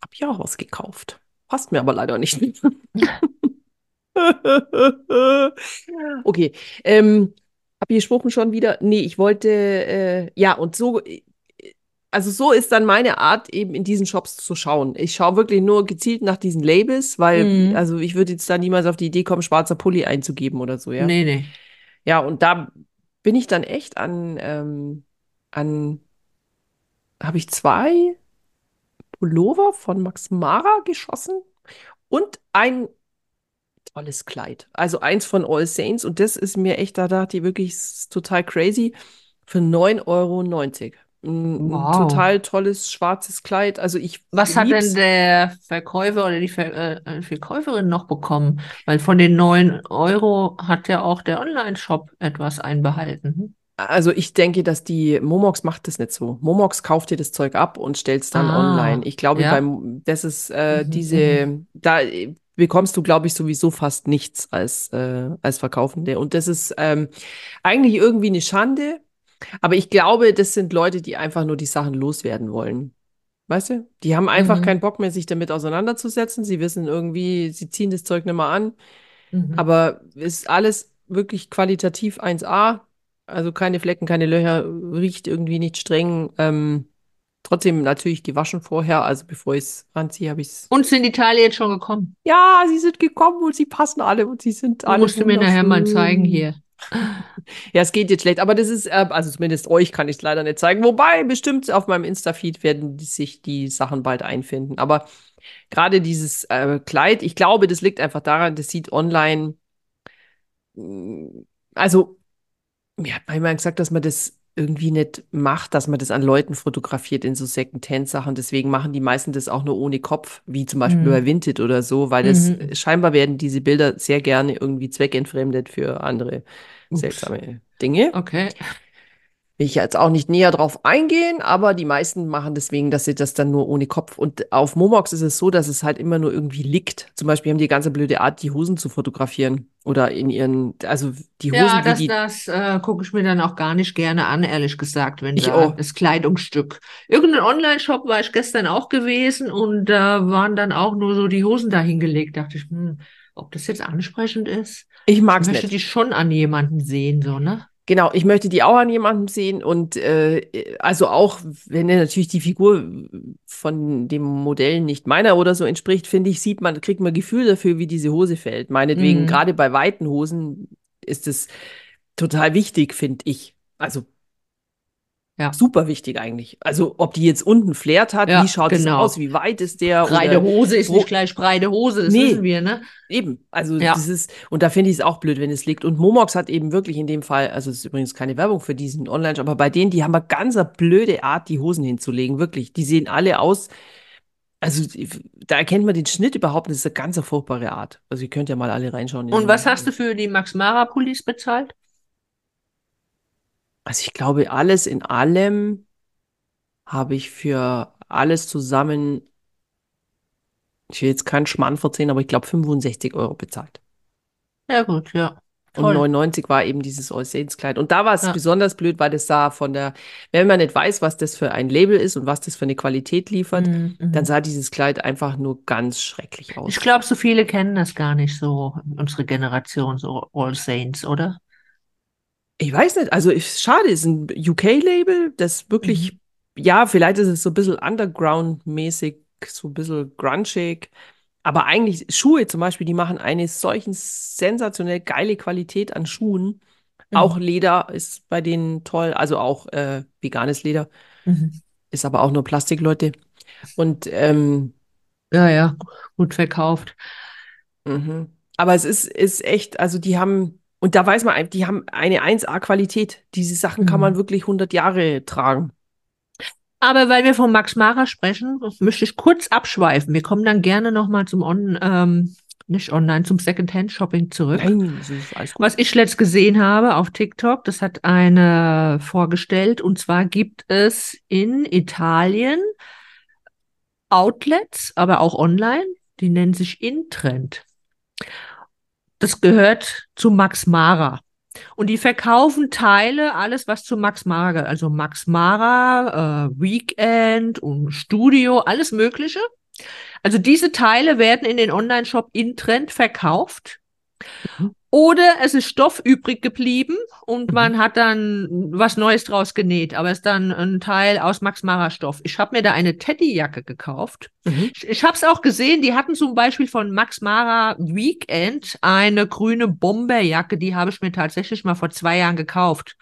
Habe ich auch was gekauft. Passt mir aber leider nicht. *laughs* Okay, ähm, habe ich gesprochen schon wieder? Nee, ich wollte, äh, ja, und so, äh, also so ist dann meine Art, eben in diesen Shops zu schauen. Ich schaue wirklich nur gezielt nach diesen Labels, weil, Mhm. also ich würde jetzt da niemals auf die Idee kommen, schwarzer Pulli einzugeben oder so, ja. Nee, nee. Ja, und da bin ich dann echt an, ähm, an, habe ich zwei Pullover von Max Mara geschossen und ein tolles Kleid. Also eins von All Saints und das ist mir echt, da dachte ich wirklich, ist total crazy, für 9,90 Euro. Wow. total tolles schwarzes Kleid. Also ich Was hat lieb's. denn der Verkäufer oder die Ver äh, Verkäuferin noch bekommen? Weil von den 9 Euro hat ja auch der Online-Shop etwas einbehalten. Also ich denke, dass die Momox macht das nicht so. Momox kauft dir das Zeug ab und stellt es dann Ah, online. Ich glaube, ja. beim, das ist äh, Mhm, diese, da äh, bekommst du, glaube ich, sowieso fast nichts als, äh, als Verkaufende. Und das ist ähm, eigentlich irgendwie eine Schande. Aber ich glaube, das sind Leute, die einfach nur die Sachen loswerden wollen. Weißt du? Die haben einfach Mhm. keinen Bock mehr, sich damit auseinanderzusetzen. Sie wissen irgendwie, sie ziehen das Zeug nicht mehr an. Mhm. Aber ist alles wirklich qualitativ 1A. Also keine Flecken, keine Löcher, riecht irgendwie nicht streng. Ähm, trotzdem natürlich gewaschen vorher. Also bevor ich es anziehe, habe ich es. Und sind die Teile jetzt schon gekommen? Ja, sie sind gekommen und sie passen alle und sie sind alle musst du mir nachher mal zeigen hier. Ja, es geht jetzt schlecht, aber das ist, äh, also zumindest euch kann ich es leider nicht zeigen. Wobei, bestimmt auf meinem Insta-Feed werden sich die Sachen bald einfinden. Aber gerade dieses äh, Kleid, ich glaube, das liegt einfach daran, das sieht online, mh, also, mir hat mal jemand gesagt, dass man das irgendwie nicht macht, dass man das an Leuten fotografiert in so Second-Hand-Sachen. Deswegen machen die meisten das auch nur ohne Kopf, wie zum Beispiel Mhm. bei Vinted oder so, weil das Mhm. scheinbar werden diese Bilder sehr gerne irgendwie zweckentfremdet für andere Ups. seltsame Dinge. Okay. Will ich jetzt auch nicht näher drauf eingehen, aber die meisten machen deswegen, dass sie das dann nur ohne Kopf. Und auf Momox ist es so, dass es halt immer nur irgendwie liegt. Zum Beispiel haben die ganze blöde Art, die Hosen zu fotografieren. Oder in ihren, also die Hosen, Ja, das, die. das äh, gucke ich mir dann auch gar nicht gerne an, ehrlich gesagt, wenn Ich da auch. das Kleidungsstück. Irgendein Online-Shop war ich gestern auch gewesen und da waren dann auch nur so die Hosen dahingelegt. Dachte ich, hm, ob das jetzt ansprechend ist? Ich Ich mag's möchte nicht. die schon an jemanden sehen, so, ne? Genau, ich möchte die auch an jemandem sehen und äh, also auch, wenn natürlich die Figur von dem Modell nicht meiner oder so entspricht, finde ich, sieht man, kriegt man Gefühl dafür, wie diese Hose fällt. Meinetwegen, Mhm. gerade bei weiten Hosen ist es total wichtig, finde ich. Also Ja. super wichtig eigentlich. Also ob die jetzt unten Flair hat, Ja, wie schaut es genau. aus, wie weit ist der Breite oder Hose ist wo- nicht gleich breite Hose, das Nee. wissen wir, ne? Eben, also Ja. das ist, und da finde ich es auch blöd, wenn es liegt. Und Momox hat eben wirklich in dem Fall, also es ist übrigens keine Werbung für diesen Online, aber bei denen, die haben eine ganz blöde Art, die Hosen hinzulegen, wirklich. Die sehen alle aus, also da erkennt man den Schnitt überhaupt nicht, das ist eine ganz furchtbare Art. Also ihr könnt ja mal alle reinschauen. in Und was hast du für die Max Mara Pullis bezahlt? Also ich glaube, alles in allem habe ich für alles zusammen, ich will jetzt keinen Schmarrn verzeihen, aber ich glaube 65 Euro bezahlt. Ja, gut, ja. Und Toll. 99 war eben dieses All Saints Kleid. Und da war es Ja. besonders blöd, weil das sah von der, wenn man nicht weiß, was das für ein Label ist und was das für eine Qualität liefert, Mhm, mhm. dann sah dieses Kleid einfach nur ganz schrecklich aus. Ich glaube, so viele kennen das gar nicht so, unsere Generation, so All Saints, oder? Ich weiß nicht, also ich, schade, ist ein UK-Label, das wirklich, Mhm. ja, vielleicht ist es so ein bisschen Underground-mäßig, so ein bisschen grungig, aber eigentlich Schuhe zum Beispiel, die machen eine solchen sensationell geile Qualität an Schuhen. Auch Mhm. Leder ist bei denen toll, also auch äh, veganes Leder, Mhm. ist aber auch nur Plastik, Leute. Und ähm, Ja, ja, gut verkauft. mhm. aber es ist, ist echt, also die haben, und da weiß man, die haben eine 1A-Qualität. Diese Sachen kann man Mhm. wirklich 100 Jahre tragen. Aber weil wir von Max Mara sprechen, möchte ich kurz abschweifen. Wir kommen dann gerne nochmal zum On, ähm, nicht online zum Secondhand-Shopping zurück. Nein. Was ich letzt gesehen habe auf TikTok, das hat eine vorgestellt, und zwar gibt es in Italien Outlets, aber auch online, die nennen sich Intrend. Das gehört zu Max Mara. Und die verkaufen Teile, alles was zu Max Mara gehört. Also Max Mara, äh, Weekend und Studio, alles Mögliche. Also diese Teile werden in den Online-Shop Intrend verkauft. Mhm. Oder es ist Stoff übrig geblieben und Mhm. man hat dann was Neues draus genäht, aber es ist dann ein Teil aus Max Mara Stoff. Ich habe mir da eine Teddyjacke gekauft. Mhm. Ich, ich habe es auch gesehen, die hatten zum Beispiel von Max Mara Weekend eine grüne Bomberjacke, die habe ich mir tatsächlich mal vor zwei Jahren gekauft.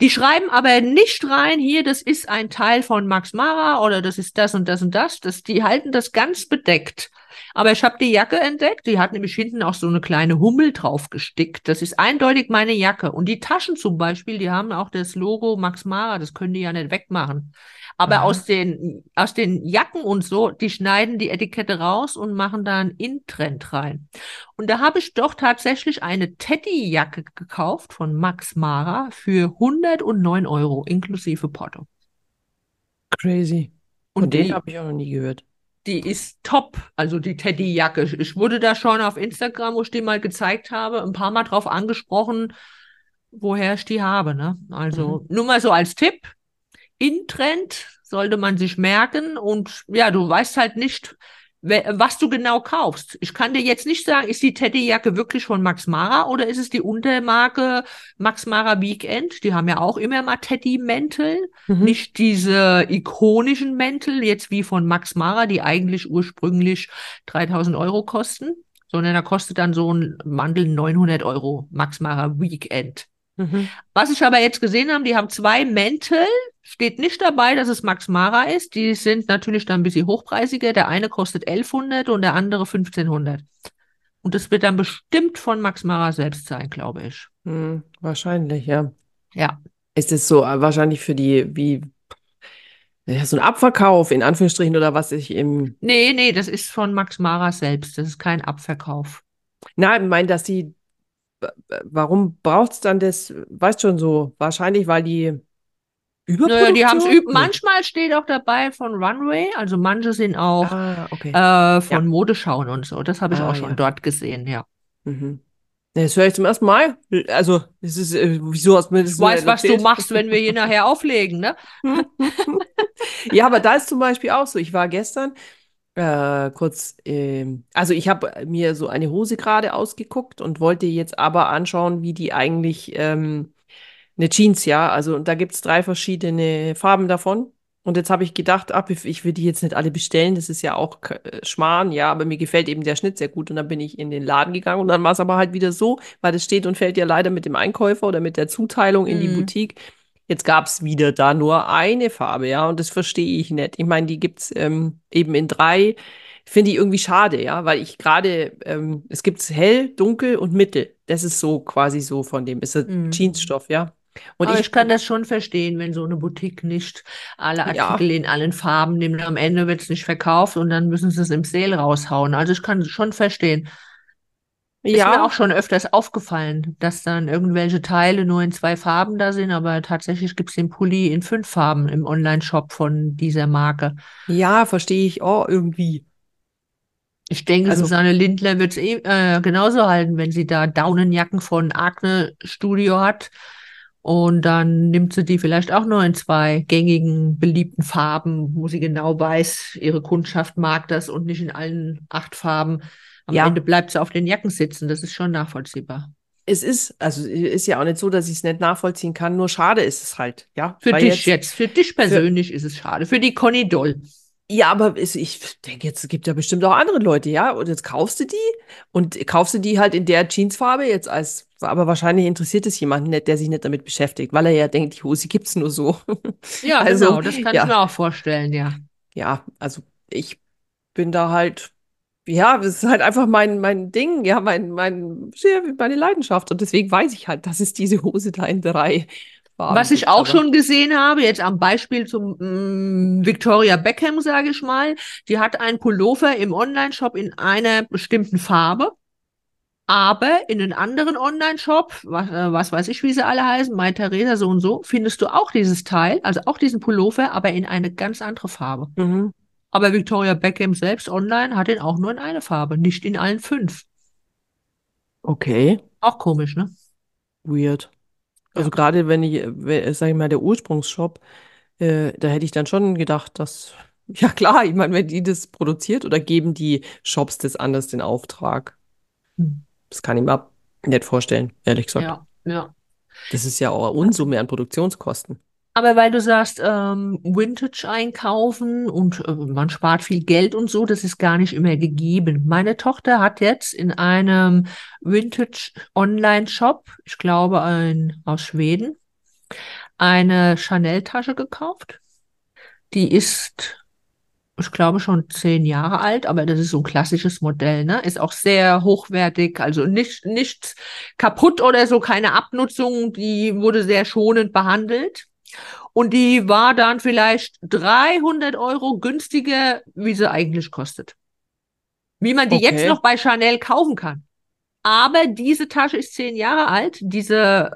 Die schreiben aber nicht rein, hier, das ist ein Teil von Max Mara oder das ist das und das und das. das die halten das ganz bedeckt. Aber ich habe die Jacke entdeckt, die hat nämlich hinten auch so eine kleine Hummel drauf gestickt. Das ist eindeutig meine Jacke. Und die Taschen zum Beispiel, die haben auch das Logo Max Mara, das können die ja nicht wegmachen. Aber Aha. aus den, aus den Jacken und so, die schneiden die Etikette raus und machen da einen In-Trend rein. Und da habe ich doch tatsächlich eine Teddy-Jacke gekauft von Max Mara für 109 Euro inklusive Porto. Crazy. Von Und denen die, habe ich auch noch nie gehört. die ist top, also die Teddy-Jacke. Ich- wurde da schon auf Instagram, wo ich die mal gezeigt habe, ein paar Mal drauf angesprochen, woher ich die habe. Ne? Also nur mal so als Tipp. In-Trend sollte man sich merken und ja, du weißt halt nicht, was du genau kaufst. Ich kann dir jetzt nicht sagen, ist die Teddyjacke wirklich von Max Mara oder ist es die Untermarke Max Mara Weekend? Die haben ja auch immer mal Teddy-Mäntel. Mhm. Nicht diese ikonischen Mäntel, jetzt wie von Max Mara, die eigentlich ursprünglich 3000 Euro kosten, sondern da kostet dann so ein Mantel 900 Euro, Max Mara Weekend. Mhm. Was ich aber jetzt gesehen habe, die haben zwei Mäntel, steht nicht dabei, dass es Max Mara ist. Die sind natürlich dann ein bisschen hochpreisiger. Der eine kostet 1100 und der andere 1500. Und das wird dann bestimmt von Max Mara selbst sein, glaube ich. Mhm. Wahrscheinlich, ja. Ja. Ist es so äh, wahrscheinlich für die, wie, so ein Abverkauf in Anführungsstrichen oder was ich im, Nee, nee, das ist von Max Mara selbst. Das ist kein Abverkauf. nein, ich meine, dass die, w- warum braucht es dann das, weißt schon so, wahrscheinlich, weil die Nö, die haben es Überproduktion? übt. Manchmal steht auch dabei von Runway, also manche sind auch Ah, okay. äh, von Ja. Modeschauen und so. Das habe ich Ah, auch schon ja. dort gesehen, ja. Mhm. Das höre ich zum ersten Mal. Also, es ist, äh, wieso hast du mir das Ich weiß, was du machst, wenn wir hier nachher auflegen, ne? *laughs* Ja, aber da ist zum Beispiel auch so. Ich war gestern äh, kurz, ähm, also ich habe mir so eine Hose gerade ausgeguckt und wollte jetzt aber anschauen, wie die eigentlich ähm, eine Jeans, ja. Also da gibt es drei verschiedene Farben davon. Und jetzt habe ich gedacht, ach, ich ich will die jetzt nicht alle bestellen, das ist ja auch äh, Schmarrn, ja, aber mir gefällt eben der Schnitt sehr gut. Und dann bin ich in den Laden gegangen und dann war es aber halt wieder so, weil das steht und fällt ja leider mit dem Einkäufer oder mit der Zuteilung in die Mhm. Boutique. Jetzt gab es wieder da nur eine Farbe, ja, und das verstehe ich nicht. Ich meine, die gibt es ähm, eben in drei. Finde ich irgendwie schade, ja, weil ich gerade, ähm, es gibt hell, dunkel und mittel. Das ist so quasi so von dem, ist ein Mhm. Jeansstoff, ja. Und Aber ich, kann das schon verstehen, wenn so eine Boutique nicht alle Ja. Artikel in allen Farben nimmt. Am Ende wird es nicht verkauft und dann müssen sie es im Sale raushauen. Also ich kann es schon verstehen. Ist mir ja, auch schon öfters aufgefallen, dass dann irgendwelche Teile nur in zwei Farben da sind, aber tatsächlich gibt es den Pulli in fünf Farben im Online-Shop von dieser Marke. ja, verstehe ich auch irgendwie. Ich denke, Also- Susanne Lindler wird es eh, äh, genauso halten, wenn sie da Daunenjacken von Agne Studio hat. Und dann nimmt sie die vielleicht auch nur in zwei gängigen, beliebten Farben, wo sie genau weiß, ihre Kundschaft mag das und nicht in allen acht Farben. Am Ja. Ende bleibt sie auf den Jacken sitzen. Das ist schon nachvollziehbar. Es ist, also ist ja auch nicht so, dass ich es nicht nachvollziehen kann, nur schade ist es halt, ja. Für dich jetzt, für dich persönlich ist es schade. Für die Conny Doll. Ja, aber ich denke, jetzt es gibt ja bestimmt auch andere Leute, ja. Und jetzt kaufst du die und kaufst du die halt in der Jeansfarbe jetzt als, aber wahrscheinlich interessiert es jemanden nicht, der sich nicht damit beschäftigt, weil er ja denkt, die Hose gibt's nur so. *laughs* Ja, Also, genau, das kann ja. ich mir auch vorstellen, ja. Ja, also ich bin da halt, ja, das ist halt einfach mein, mein Ding, ja, mein, mein, meine Leidenschaft. Und deswegen weiß ich halt, dass es diese Hose da in drei Was ich auch schon gesehen habe, jetzt am Beispiel zum mm, Victoria Beckham, sage ich mal, die hat einen Pullover im Online-Shop in einer bestimmten Farbe. Aber in einem anderen Online-Shop, was, äh, was, weiß ich, wie sie alle heißen, Mai Theresa so und so, findest du auch dieses Teil, also auch diesen Pullover, aber in eine ganz andere Farbe. Mhm. Aber Victoria Beckham selbst online hat ihn auch nur in eine Farbe, nicht in allen fünf. Okay. Auch komisch, ne? Weird. Also gerade wenn ich, sag ich mal, der Ursprungsshop, äh, da hätte ich dann schon gedacht, dass, *laughs* ja klar, ich meine, wenn die das produziert oder geben die Shops das anders den Auftrag. Hm. Das kann ich mir nicht vorstellen, ehrlich gesagt. Ja, ja. Das ist ja auch Unsumme an Produktionskosten. Aber weil du sagst, ähm, Vintage einkaufen und äh, man spart viel Geld und so, das ist gar nicht immer gegeben. Meine Tochter hat jetzt in einem Vintage Online-Shop, ich glaube ein, aus Schweden, eine Chanel-Tasche gekauft. Die ist ich glaube, schon zehn Jahre alt, aber das ist so ein klassisches Modell, ne? Ist auch sehr hochwertig, also nicht, nicht kaputt oder so, keine Abnutzung, die wurde sehr schonend behandelt. Und die war dann vielleicht 300 Euro günstiger, wie sie eigentlich kostet. Wie man die okay. jetzt noch bei Chanel kaufen kann. Aber diese Tasche ist zehn Jahre alt. Diese,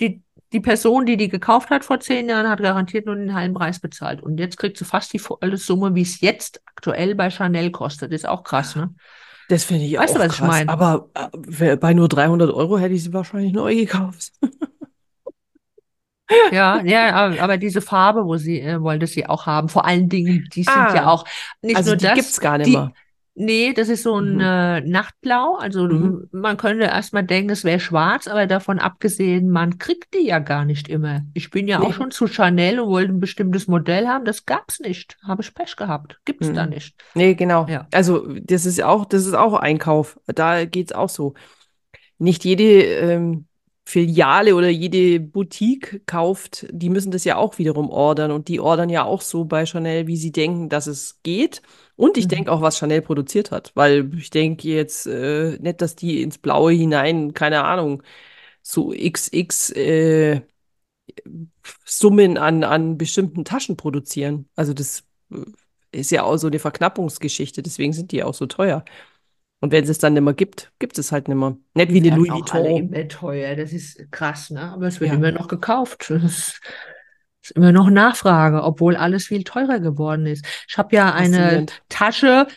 die, die Person, die die gekauft hat vor zehn Jahren, hat garantiert nur den halben Preis bezahlt. Und jetzt kriegt sie fast die volle Summe, wie es jetzt aktuell bei Chanel kostet. ist auch krass, ne? Das finde ich weißt auch du, was krass. Ich mein? Aber äh, bei nur 300 Euro hätte ich sie wahrscheinlich neu gekauft. *laughs* ja, ja, aber diese Farbe, wo sie äh, wollte sie auch haben. Vor allen Dingen, die sind ah, ja auch nicht also nur die das. Gibt's gar nicht die, mehr. Nee, das ist so ein mhm. äh, Nachtblau. Also mhm. man könnte erstmal denken, es wäre schwarz, aber davon abgesehen, man kriegt die ja gar nicht immer. Ich bin ja nee. auch schon zu Chanel und wollte ein bestimmtes Modell haben. Das gab's nicht. Habe ich Pech gehabt. Gibt's mhm. da nicht. Nee, genau. Ja. Also das ist auch, das ist auch Einkauf. Da geht's auch so. Nicht jede ähm, Filiale oder jede Boutique kauft, die müssen das ja auch wiederum ordern und die ordern ja auch so bei Chanel, wie sie denken, dass es geht. Und ich mhm. denke auch, was Chanel produziert hat, weil ich denke jetzt äh, nicht, dass die ins Blaue hinein, keine Ahnung, so XX äh, Summen an, an bestimmten Taschen produzieren. Also das äh, ist ja auch so eine Verknappungsgeschichte, deswegen sind die auch so teuer. Und wenn es es dann nicht mehr gibt, gibt es halt nicht mehr. Nicht wie eine Louis Vuitton. Alle immer teuer, das ist krass, ne? Aber es wird ja. immer noch gekauft. *laughs* Das ist, ist immer noch Nachfrage, obwohl alles viel teurer geworden ist. Ich habe ja eine Tasche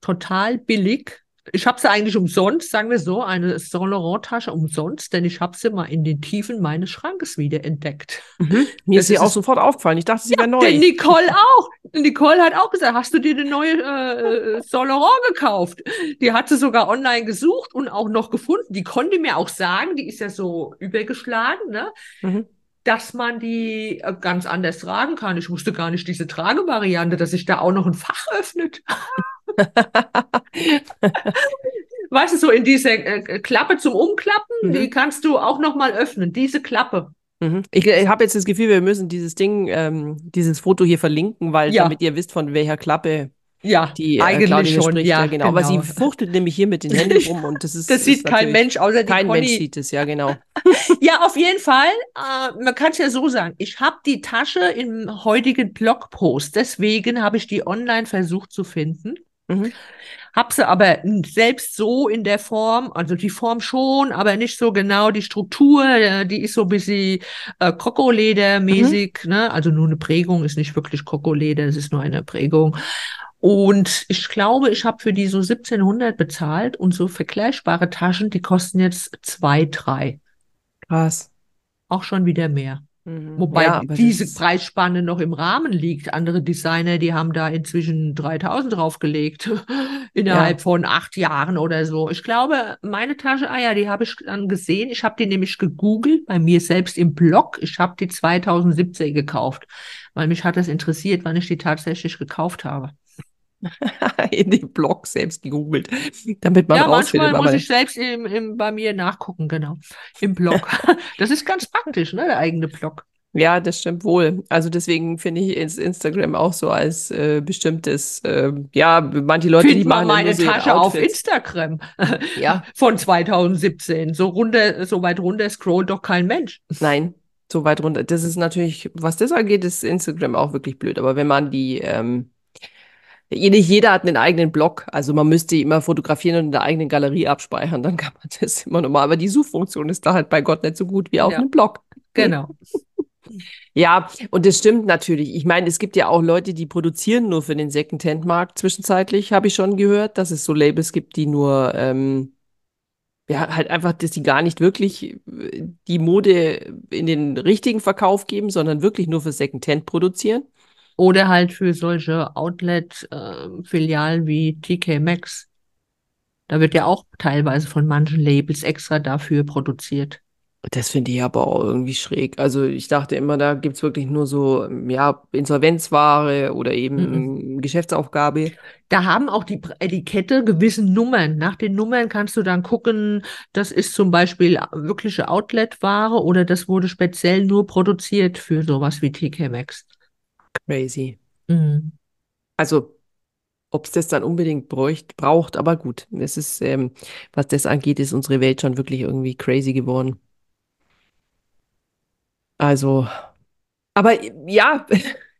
total billig ich habe sie eigentlich umsonst, sagen wir so, eine Saint Laurent Tasche umsonst, denn ich habe sie mal in den Tiefen meines Schrankes wieder entdeckt. Mhm. Mir das ist sie auch sofort aufgefallen. Ich dachte, sie ja, wäre neu. Nicole auch. Nicole hat auch gesagt, hast du dir eine neue äh, Saint Laurent gekauft? Die hat sie sogar online gesucht und auch noch gefunden. Die konnte mir auch sagen, die ist ja so übergeschlagen, ne? Mhm dass man die äh, ganz anders tragen kann. Ich wusste gar nicht diese Tragevariante, dass sich da auch noch ein Fach öffnet. *laughs* weißt du, so in diese äh, Klappe zum Umklappen, mhm. die kannst du auch noch mal öffnen, diese Klappe. Mhm. Ich, ich habe jetzt das Gefühl, wir müssen dieses Ding, ähm, dieses Foto hier verlinken, weil ja. damit ihr wisst, von welcher Klappe ja, die äh, eigentlich Claudia schon, spricht. Ja, genau. genau. Aber sie fuchtelt nämlich hier mit den *laughs* Händen rum und das ist. das sieht ist kein Mensch außer die Kein Conny. Mensch sieht es, ja, genau. *laughs* ja, auf jeden Fall. Äh, man kann es ja so sagen. Ich habe die Tasche im heutigen Blogpost. Deswegen habe ich die online versucht zu finden. Mhm. Hab sie aber selbst so in der Form, also die Form schon, aber nicht so genau die Struktur, äh, die ist so ein bisschen äh, Kokoleder-mäßig, mhm. ne? Also nur eine Prägung ist nicht wirklich Kokoleder, es ist nur eine Prägung. Und ich glaube, ich habe für die so 1700 bezahlt und so vergleichbare Taschen, die kosten jetzt zwei, drei. Krass. Auch schon wieder mehr. Mhm. Wobei ja, diese Preisspanne noch im Rahmen liegt. Andere Designer, die haben da inzwischen 3000 draufgelegt, *laughs* innerhalb ja. von acht Jahren oder so. Ich glaube, meine Tasche, ah ja, die habe ich dann gesehen. Ich habe die nämlich gegoogelt bei mir selbst im Blog. Ich habe die 2017 gekauft, weil mich hat das interessiert, wann ich die tatsächlich gekauft habe. *laughs* in dem Blog selbst gegoogelt, damit man ja, rausfindet. Manchmal muss ich selbst im, im, bei mir nachgucken, genau. Im Blog. *laughs* das ist ganz praktisch, ne, der eigene Blog. Ja, das stimmt wohl. Also deswegen finde ich Instagram auch so als äh, bestimmtes, äh, ja, manche Leute, Find die machen meine Tasche auf Instagram ja. *laughs* von 2017. So runter, so weit runter scrollt doch kein Mensch. Nein, so weit runter. Das ist natürlich, was das angeht, ist Instagram auch wirklich blöd. Aber wenn man die, ähm, nicht jeder hat einen eigenen Blog, also man müsste immer fotografieren und in der eigenen Galerie abspeichern, dann kann man das immer nochmal. Aber die Suchfunktion ist da halt bei Gott nicht so gut wie auf Ja. einem Blog. Genau. *laughs* Ja, und das stimmt natürlich. Ich meine, es gibt ja auch Leute, die produzieren nur für den Secondhand-Markt zwischenzeitlich, habe ich schon gehört, dass es so Labels gibt, die nur, ähm, ja, halt einfach, dass die gar nicht wirklich äh, die Mode in den richtigen Verkauf geben, sondern wirklich nur für Secondhand produzieren. Oder halt für solche Outlet-Filialen wie TK Maxx. Da wird ja auch teilweise von manchen Labels extra dafür produziert. Das finde ich aber auch irgendwie schräg. Also ich dachte immer, da gibt es wirklich nur so, ja, Insolvenzware oder eben Geschäftsaufgabe. Da haben auch die Etikette gewisse Nummern. Nach den Nummern kannst du dann gucken, das ist zum Beispiel wirkliche Outlet-Ware oder das wurde speziell nur produziert für sowas wie TK Maxx. Crazy. Mhm. Also, ob es das dann unbedingt bräucht, braucht, aber gut. Es ist, ähm, was das angeht, ist unsere Welt schon wirklich irgendwie crazy geworden. Also, aber ja, *laughs*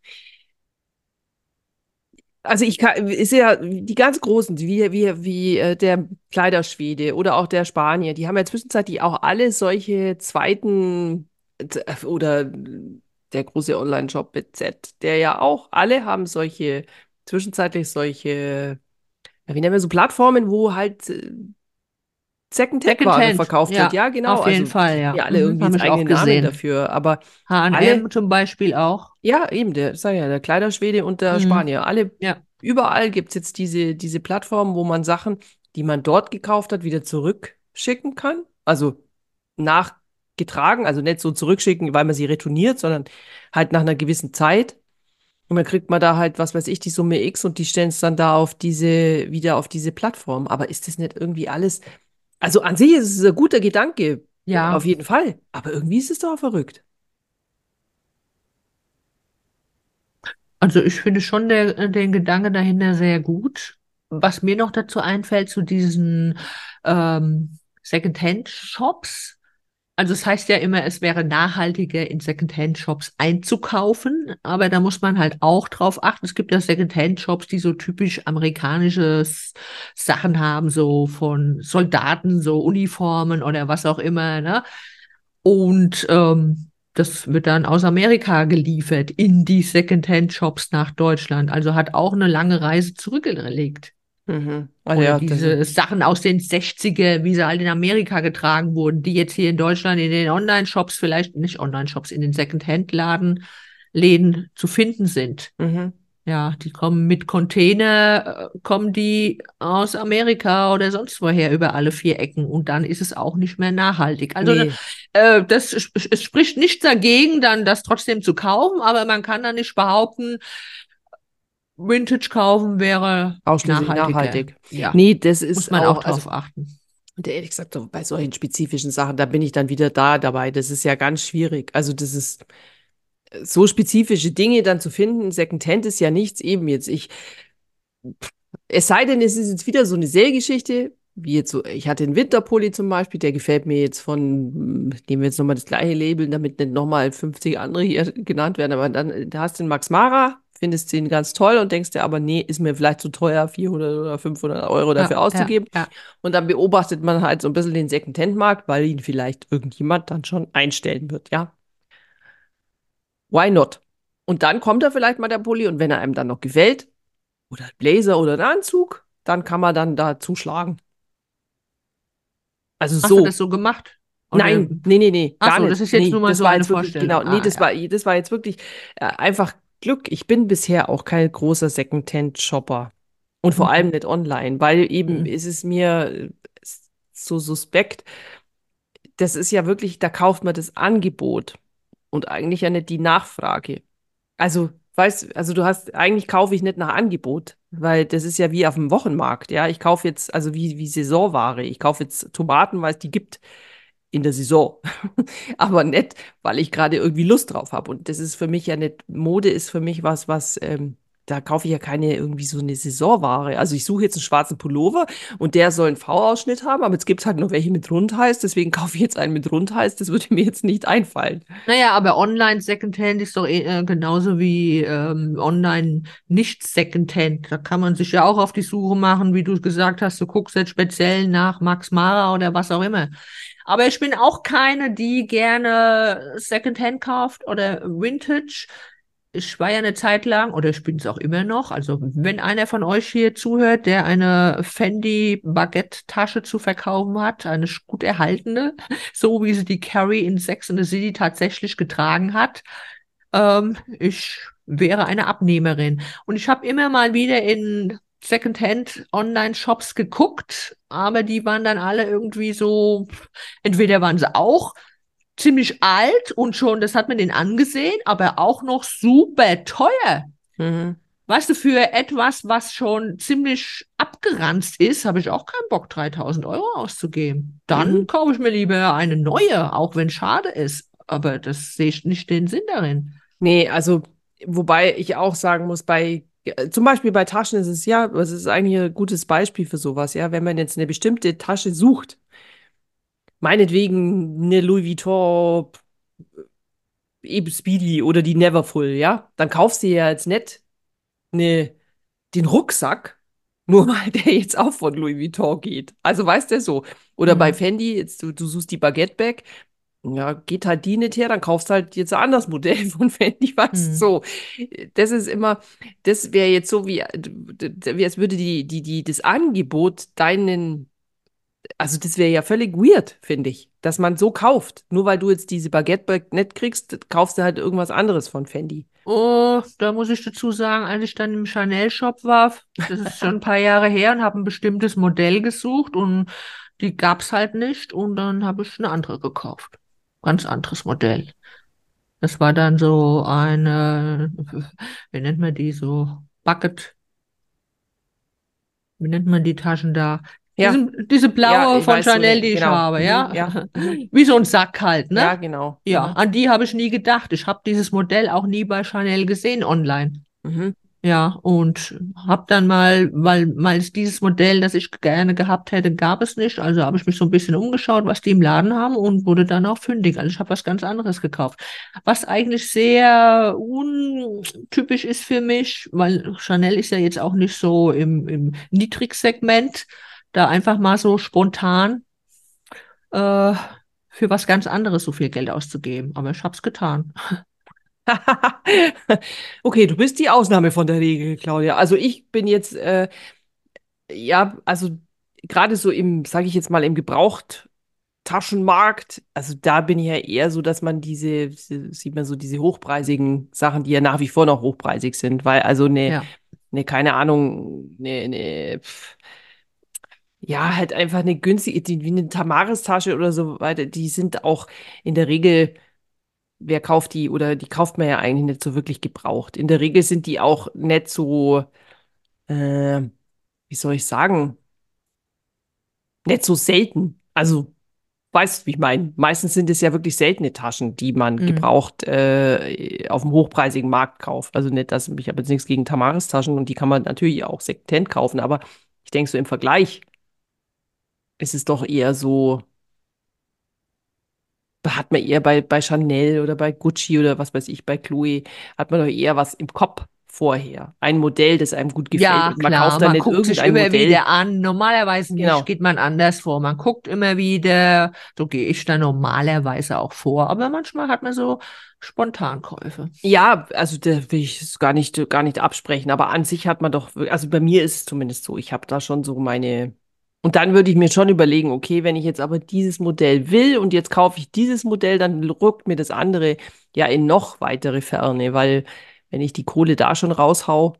also ich kann, ist ja die ganz Großen, wie, wie, wie äh, der Kleiderschwede oder auch der Spanier, die haben ja zwischenzeitlich auch alle solche zweiten äh, oder der große Online-Shop mit Z, der ja auch, alle haben solche, zwischenzeitlich solche, ja, wie nennen wir so Plattformen, wo halt äh, Secondhand-Ware Secondhand, verkauft ja, wird. Ja, genau. auf jeden also, Fall, ja. Ja, alle Mhm, irgendwie hab jetzt ich auch eigene Namen dafür, aber H&M Alle- zum Beispiel auch. ja, eben, der, sag ja, der Kleiderschwede und der Mhm. Spanier. Alle, Ja. überall gibt es jetzt diese, diese Plattformen, wo man Sachen, die man dort gekauft hat, wieder zurückschicken kann. Also nachgetragen, also nicht so zurückschicken, weil man sie retourniert, sondern halt nach einer gewissen Zeit. Und dann kriegt man da halt, was weiß ich, die Summe X und die stellen es dann da auf diese, wieder auf diese Plattform. Aber ist das nicht irgendwie alles? Also an sich ist es ein guter Gedanke, Ja. auf jeden Fall. Aber irgendwie ist es doch verrückt. Also ich finde schon der, den Gedanke dahinter sehr gut. Was mir noch dazu einfällt, zu diesen ähm, Secondhand-Shops. Also es heißt ja immer, es wäre nachhaltiger, in Secondhand-Shops einzukaufen, aber da muss man halt auch drauf achten. Es gibt ja Secondhand-Shops, die so typisch amerikanische Sachen haben, so von Soldaten, so Uniformen oder was auch immer, ne? Und ähm, das wird dann aus Amerika geliefert in die Secondhand-Shops nach Deutschland. Also hat auch eine lange Reise zurückgelegt. Mhm. Oder ja, diese Sachen aus den 60er, wie sie halt in Amerika getragen wurden, die jetzt hier in Deutschland in den Online-Shops, vielleicht nicht Online-Shops, in den Secondhand-Laden, Läden zu finden sind. Mhm. Ja, die kommen mit Container, äh, kommen die aus Amerika oder sonst woher über alle vier Ecken und dann ist es auch nicht mehr nachhaltig. Also Nee. äh, das, es spricht nichts dagegen, dann das trotzdem zu kaufen, aber man kann dann nicht behaupten, Vintage kaufen wäre Ausschließlich nachhaltig. Ja, Nee, das ist muss man auch auch, also, drauf achten. und ehrlich gesagt, so bei solchen spezifischen Sachen, da bin ich dann wieder da dabei. Das ist ja ganz schwierig. Also, das ist so spezifische Dinge dann zu finden. Secondhand ist ja nichts eben jetzt. Ich, es sei denn, es ist jetzt wieder so eine Sägeschichte, wie jetzt so, ich hatte einen Winterpulli zum Beispiel, der gefällt mir jetzt von, hm, nehmen wir jetzt nochmal das gleiche Label, damit nicht nochmal 50 andere hier genannt werden, aber dann, da hast du den Max Mara, findest den ganz toll und denkst dir aber, nee, ist mir vielleicht zu teuer, 400 oder 500 Euro dafür Ja, auszugeben. Ja, ja. Und dann beobachtet man halt so ein bisschen den Secondhand-Markt, weil ihn vielleicht irgendjemand dann schon einstellen wird, ja. Why not? Und dann kommt er vielleicht mal der Pulli und wenn er einem dann noch gefällt, oder ein Blazer oder ein Anzug, dann kann man dann da zuschlagen. Also Hast so. du das so gemacht? Oder- Nein, nee, nee, nee, Ach gar so, nicht. das ist jetzt nee, nur mal so eine wirklich, Vorstellung. genau, nee, Ah, das ja. war, das war jetzt wirklich äh, einfach Glück. Ich bin bisher auch kein großer Secondhand-Shopper. Und vor Mhm. allem nicht online, weil eben Mhm. ist es mir äh, so suspekt. Das ist ja wirklich, da kauft man das Angebot und eigentlich ja nicht die Nachfrage. Also, weißt, also du hast, eigentlich kaufe ich nicht nach Angebot, weil das ist ja wie auf dem Wochenmarkt, ja. Ich kaufe jetzt, also wie, wie Saisonware. Ich kaufe jetzt Tomaten, weil es die gibt in der Saison. *laughs* Aber nicht, weil ich gerade irgendwie Lust drauf habe. Und das ist für mich ja nicht, Mode ist für mich was, was, ähm, da kaufe ich ja keine irgendwie so eine Saisonware. Also ich suche jetzt einen schwarzen Pullover und der soll einen V-Ausschnitt haben, aber jetzt gibt es halt noch welche mit Rundhals, deswegen *laughs* kaufe ich jetzt einen mit Rundhals. Das würde mir jetzt nicht einfallen. Naja, aber online Secondhand ist doch eh, äh, genauso wie ähm, online nicht Secondhand. Da kann man sich ja auch auf die Suche machen, wie du gesagt hast, du guckst jetzt speziell nach Max Mara oder was auch immer. Aber ich bin auch keine, die gerne Secondhand kauft oder Vintage. Ich war ja eine Zeit lang, oder ich bin es auch immer noch, also wenn einer von euch hier zuhört, der eine Fendi Baguette-Tasche zu verkaufen hat, eine gut erhaltene, *laughs* so wie sie die Carrie in Sex in the City tatsächlich getragen hat, ähm, ich wäre eine Abnehmerin. Und ich habe immer mal wieder in Secondhand-Online-Shops geguckt, aber die waren dann alle irgendwie so, entweder waren sie auch ziemlich alt und schon, das hat man den angesehen, aber auch noch super teuer. Mhm. Weißt du, für etwas, was schon ziemlich abgeranzt ist, habe ich auch keinen Bock, 3000 Euro auszugeben. Dann mhm. kaufe ich mir lieber eine neue, auch wenn es schade ist. Aber das sehe ich nicht den Sinn darin. Nee, also, wobei ich auch sagen muss, bei zum Beispiel bei Taschen ist es ja, das ist eigentlich ein gutes Beispiel für sowas, ja, wenn man jetzt eine bestimmte Tasche sucht, meinetwegen eine Louis Vuitton eben Speedy oder die Neverfull, ja, dann kaufst du ja jetzt nicht eine, den Rucksack, *laughs* nur weil der jetzt auch von Louis Vuitton geht. Also weißt du so. Oder mhm. bei Fendi, jetzt du, du suchst die Baguette Bag, ja, geht halt die nicht her, dann kaufst du halt jetzt ein anderes Modell von Fendi, weißt mhm. so. Das ist immer, das wäre jetzt so wie, wie als würde die, die, die, das Angebot deinen, also das wäre ja völlig weird, finde ich, dass man so kauft. Nur weil du jetzt diese Baguette nicht kriegst, kaufst du halt irgendwas anderes von Fendi. Oh, da muss ich dazu sagen, als ich dann im Chanel-Shop war, das ist schon ein paar Jahre her und habe ein bestimmtes Modell gesucht und die gab es halt nicht und dann habe ich eine andere gekauft ganz anderes Modell. Das war dann so eine, wie nennt man die, so Bucket. Wie nennt man die Taschen da? Ja. Diese, diese blaue ja, von Chanel, so, die genau. ich habe, mhm, ja? ja. *laughs* Wie so ein Sack halt, ne? Ja, genau. Ja, mhm. an die habe ich nie gedacht. Ich habe dieses Modell auch nie bei Chanel gesehen online. Mhm. Ja, und habe dann mal, weil, weil dieses Modell, das ich gerne gehabt hätte, gab es nicht. Also habe ich mich so ein bisschen umgeschaut, was die im Laden haben und wurde dann auch fündig. Also ich habe was ganz anderes gekauft. Was eigentlich sehr untypisch ist für mich, weil Chanel ist ja jetzt auch nicht so im, im Niedrigsegment, da einfach mal so spontan äh, für was ganz anderes so viel Geld auszugeben. Aber ich habe es getan. *laughs* *laughs* okay, du bist die Ausnahme von der Regel, Claudia. Also ich bin jetzt, äh, ja, also gerade so im, sage ich jetzt mal, im Gebrauchttaschenmarkt, also da bin ich ja eher so, dass man diese, sieht man so diese hochpreisigen Sachen, die ja nach wie vor noch hochpreisig sind, weil also eine, ja. eine keine Ahnung, eine, eine ja, halt einfach eine günstige, die, wie eine Tamaris-Tasche oder so weiter, die sind auch in der Regel wer kauft die oder die kauft man ja eigentlich nicht so wirklich gebraucht. In der Regel sind die auch nicht so, äh, wie soll ich sagen, nicht so selten. Also, weißt du, wie ich meine? Meistens sind es ja wirklich seltene Taschen, die man mhm. gebraucht äh, auf dem hochpreisigen Markt kauft. Also nicht, dass ich habe jetzt nichts gegen Tamaris-Taschen und die kann man natürlich auch Sektent kaufen, aber ich denke so im Vergleich ist es doch eher so, hat man eher bei, bei Chanel oder bei Gucci oder was weiß ich, bei Chloe, hat man doch eher was im Kopf vorher. Ein Modell, das einem gut gefällt. Ja, man klar, kauft dann man nicht guckt sich immer Modell. wieder an. Normalerweise genau. geht man anders vor. Man guckt immer wieder, so gehe ich da normalerweise auch vor. Aber manchmal hat man so Spontankäufe. Ja, also da will ich es gar nicht, gar nicht absprechen. Aber an sich hat man doch, also bei mir ist es zumindest so, ich habe da schon so meine, und dann würde ich mir schon überlegen, okay, wenn ich jetzt aber dieses Modell will und jetzt kaufe ich dieses Modell, dann rückt mir das andere ja in noch weitere Ferne, weil wenn ich die Kohle da schon raushau,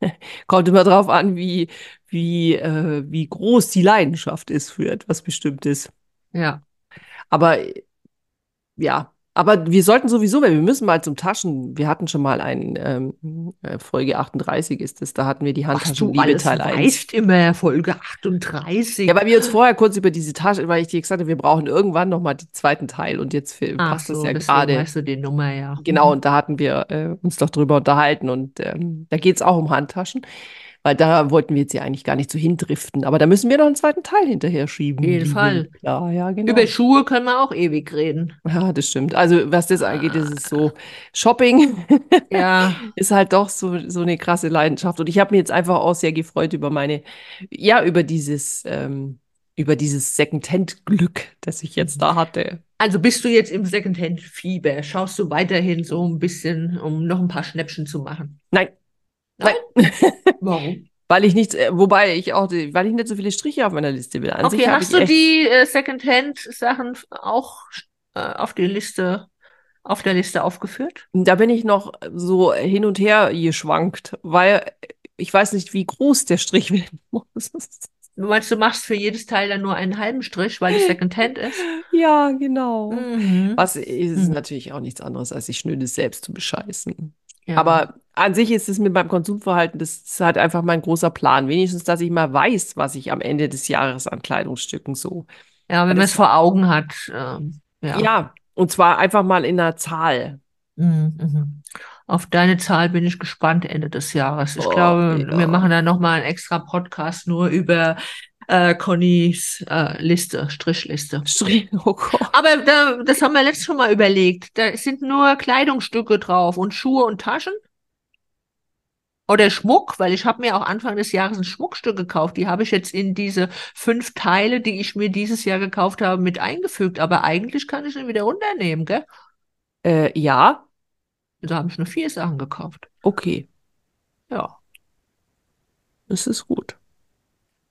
*laughs* kommt immer drauf an, wie, wie, äh, wie groß die Leidenschaft ist für etwas Bestimmtes. Ja. Aber ja, Aber wir sollten sowieso, weil wir müssen mal zum Taschen. Wir hatten schon mal ein ähm, äh, Folge 38 ist es, da hatten wir die Ach, Handtaschen du Liebe alles Teil 1. weißt immer, Folge 38. Ja, weil wir uns vorher kurz über diese Tasche, weil ich dir gesagt habe, wir brauchen irgendwann noch mal den zweiten Teil und jetzt passt das so, ja deswegen gerade. weißt du die Nummer, ja. Genau, und da hatten wir äh, uns doch drüber unterhalten und ähm, da geht es auch um Handtaschen, weil da wollten wir jetzt ja eigentlich gar nicht so hindriften, aber da müssen wir noch einen zweiten Teil hinterher schieben. Auf jeden Fall. Klar, ja, genau. Über Schuhe können wir auch ewig reden. Ja, das stimmt. Also was das angeht, ist es so, Shopping *laughs* Ja, ist halt doch so, so eine krasse Leidenschaft. Und ich habe mich jetzt einfach auch sehr gefreut über meine, ja, über dieses, ähm, über dieses Secondhand-Glück, das ich jetzt da hatte. also bist du jetzt im Secondhand-Fieber? Schaust du weiterhin so ein bisschen, um noch ein paar Schnäppchen zu machen? Nein, Nein? *laughs* Warum? Weil ich nicht, äh, wobei ich auch, weil ich nicht so viele Striche auf meiner Liste will. An Okay, hast ich du die äh, Secondhand-Sachen auch äh, auf die Liste, auf der Liste aufgeführt? da bin ich noch so hin und her geschwankt, weil ich weiß nicht, wie groß der Strich *laughs* werden muss. Du meinst, du machst für jedes Teil dann nur einen halben Strich, weil es Secondhand ist? Ja, genau. Mhm. Was ist Mhm. natürlich auch nichts anderes, als sich Schnödes selbst zu bescheißen. Ja. Aber an sich ist es mit meinem Konsumverhalten, das ist halt einfach mein großer Plan. Wenigstens, dass ich mal weiß, was ich am Ende des Jahres an Kleidungsstücken so. ja, wenn man es vor Augen hat. Ähm, ja. Ja, und zwar einfach mal in einer Zahl. Mhm, mhm. Auf deine Zahl bin ich gespannt Ende des Jahres. Ich Oh, glaube, ja. wir machen da nochmal einen extra Podcast nur über äh, Connys äh, Liste, Strichliste. Strich, oh Gott. Aber da, das haben wir letztes schon mal überlegt. Da sind nur Kleidungsstücke drauf und Schuhe und Taschen. Oder Schmuck, weil ich habe mir auch Anfang des Jahres ein Schmuckstück gekauft. Die habe ich jetzt in diese fünf Teile, die ich mir dieses Jahr gekauft habe, mit eingefügt. Aber eigentlich kann ich ihn wieder runternehmen, gell? Äh, ja, Da habe ich nur vier Sachen gekauft. okay. Ja, Das ist gut.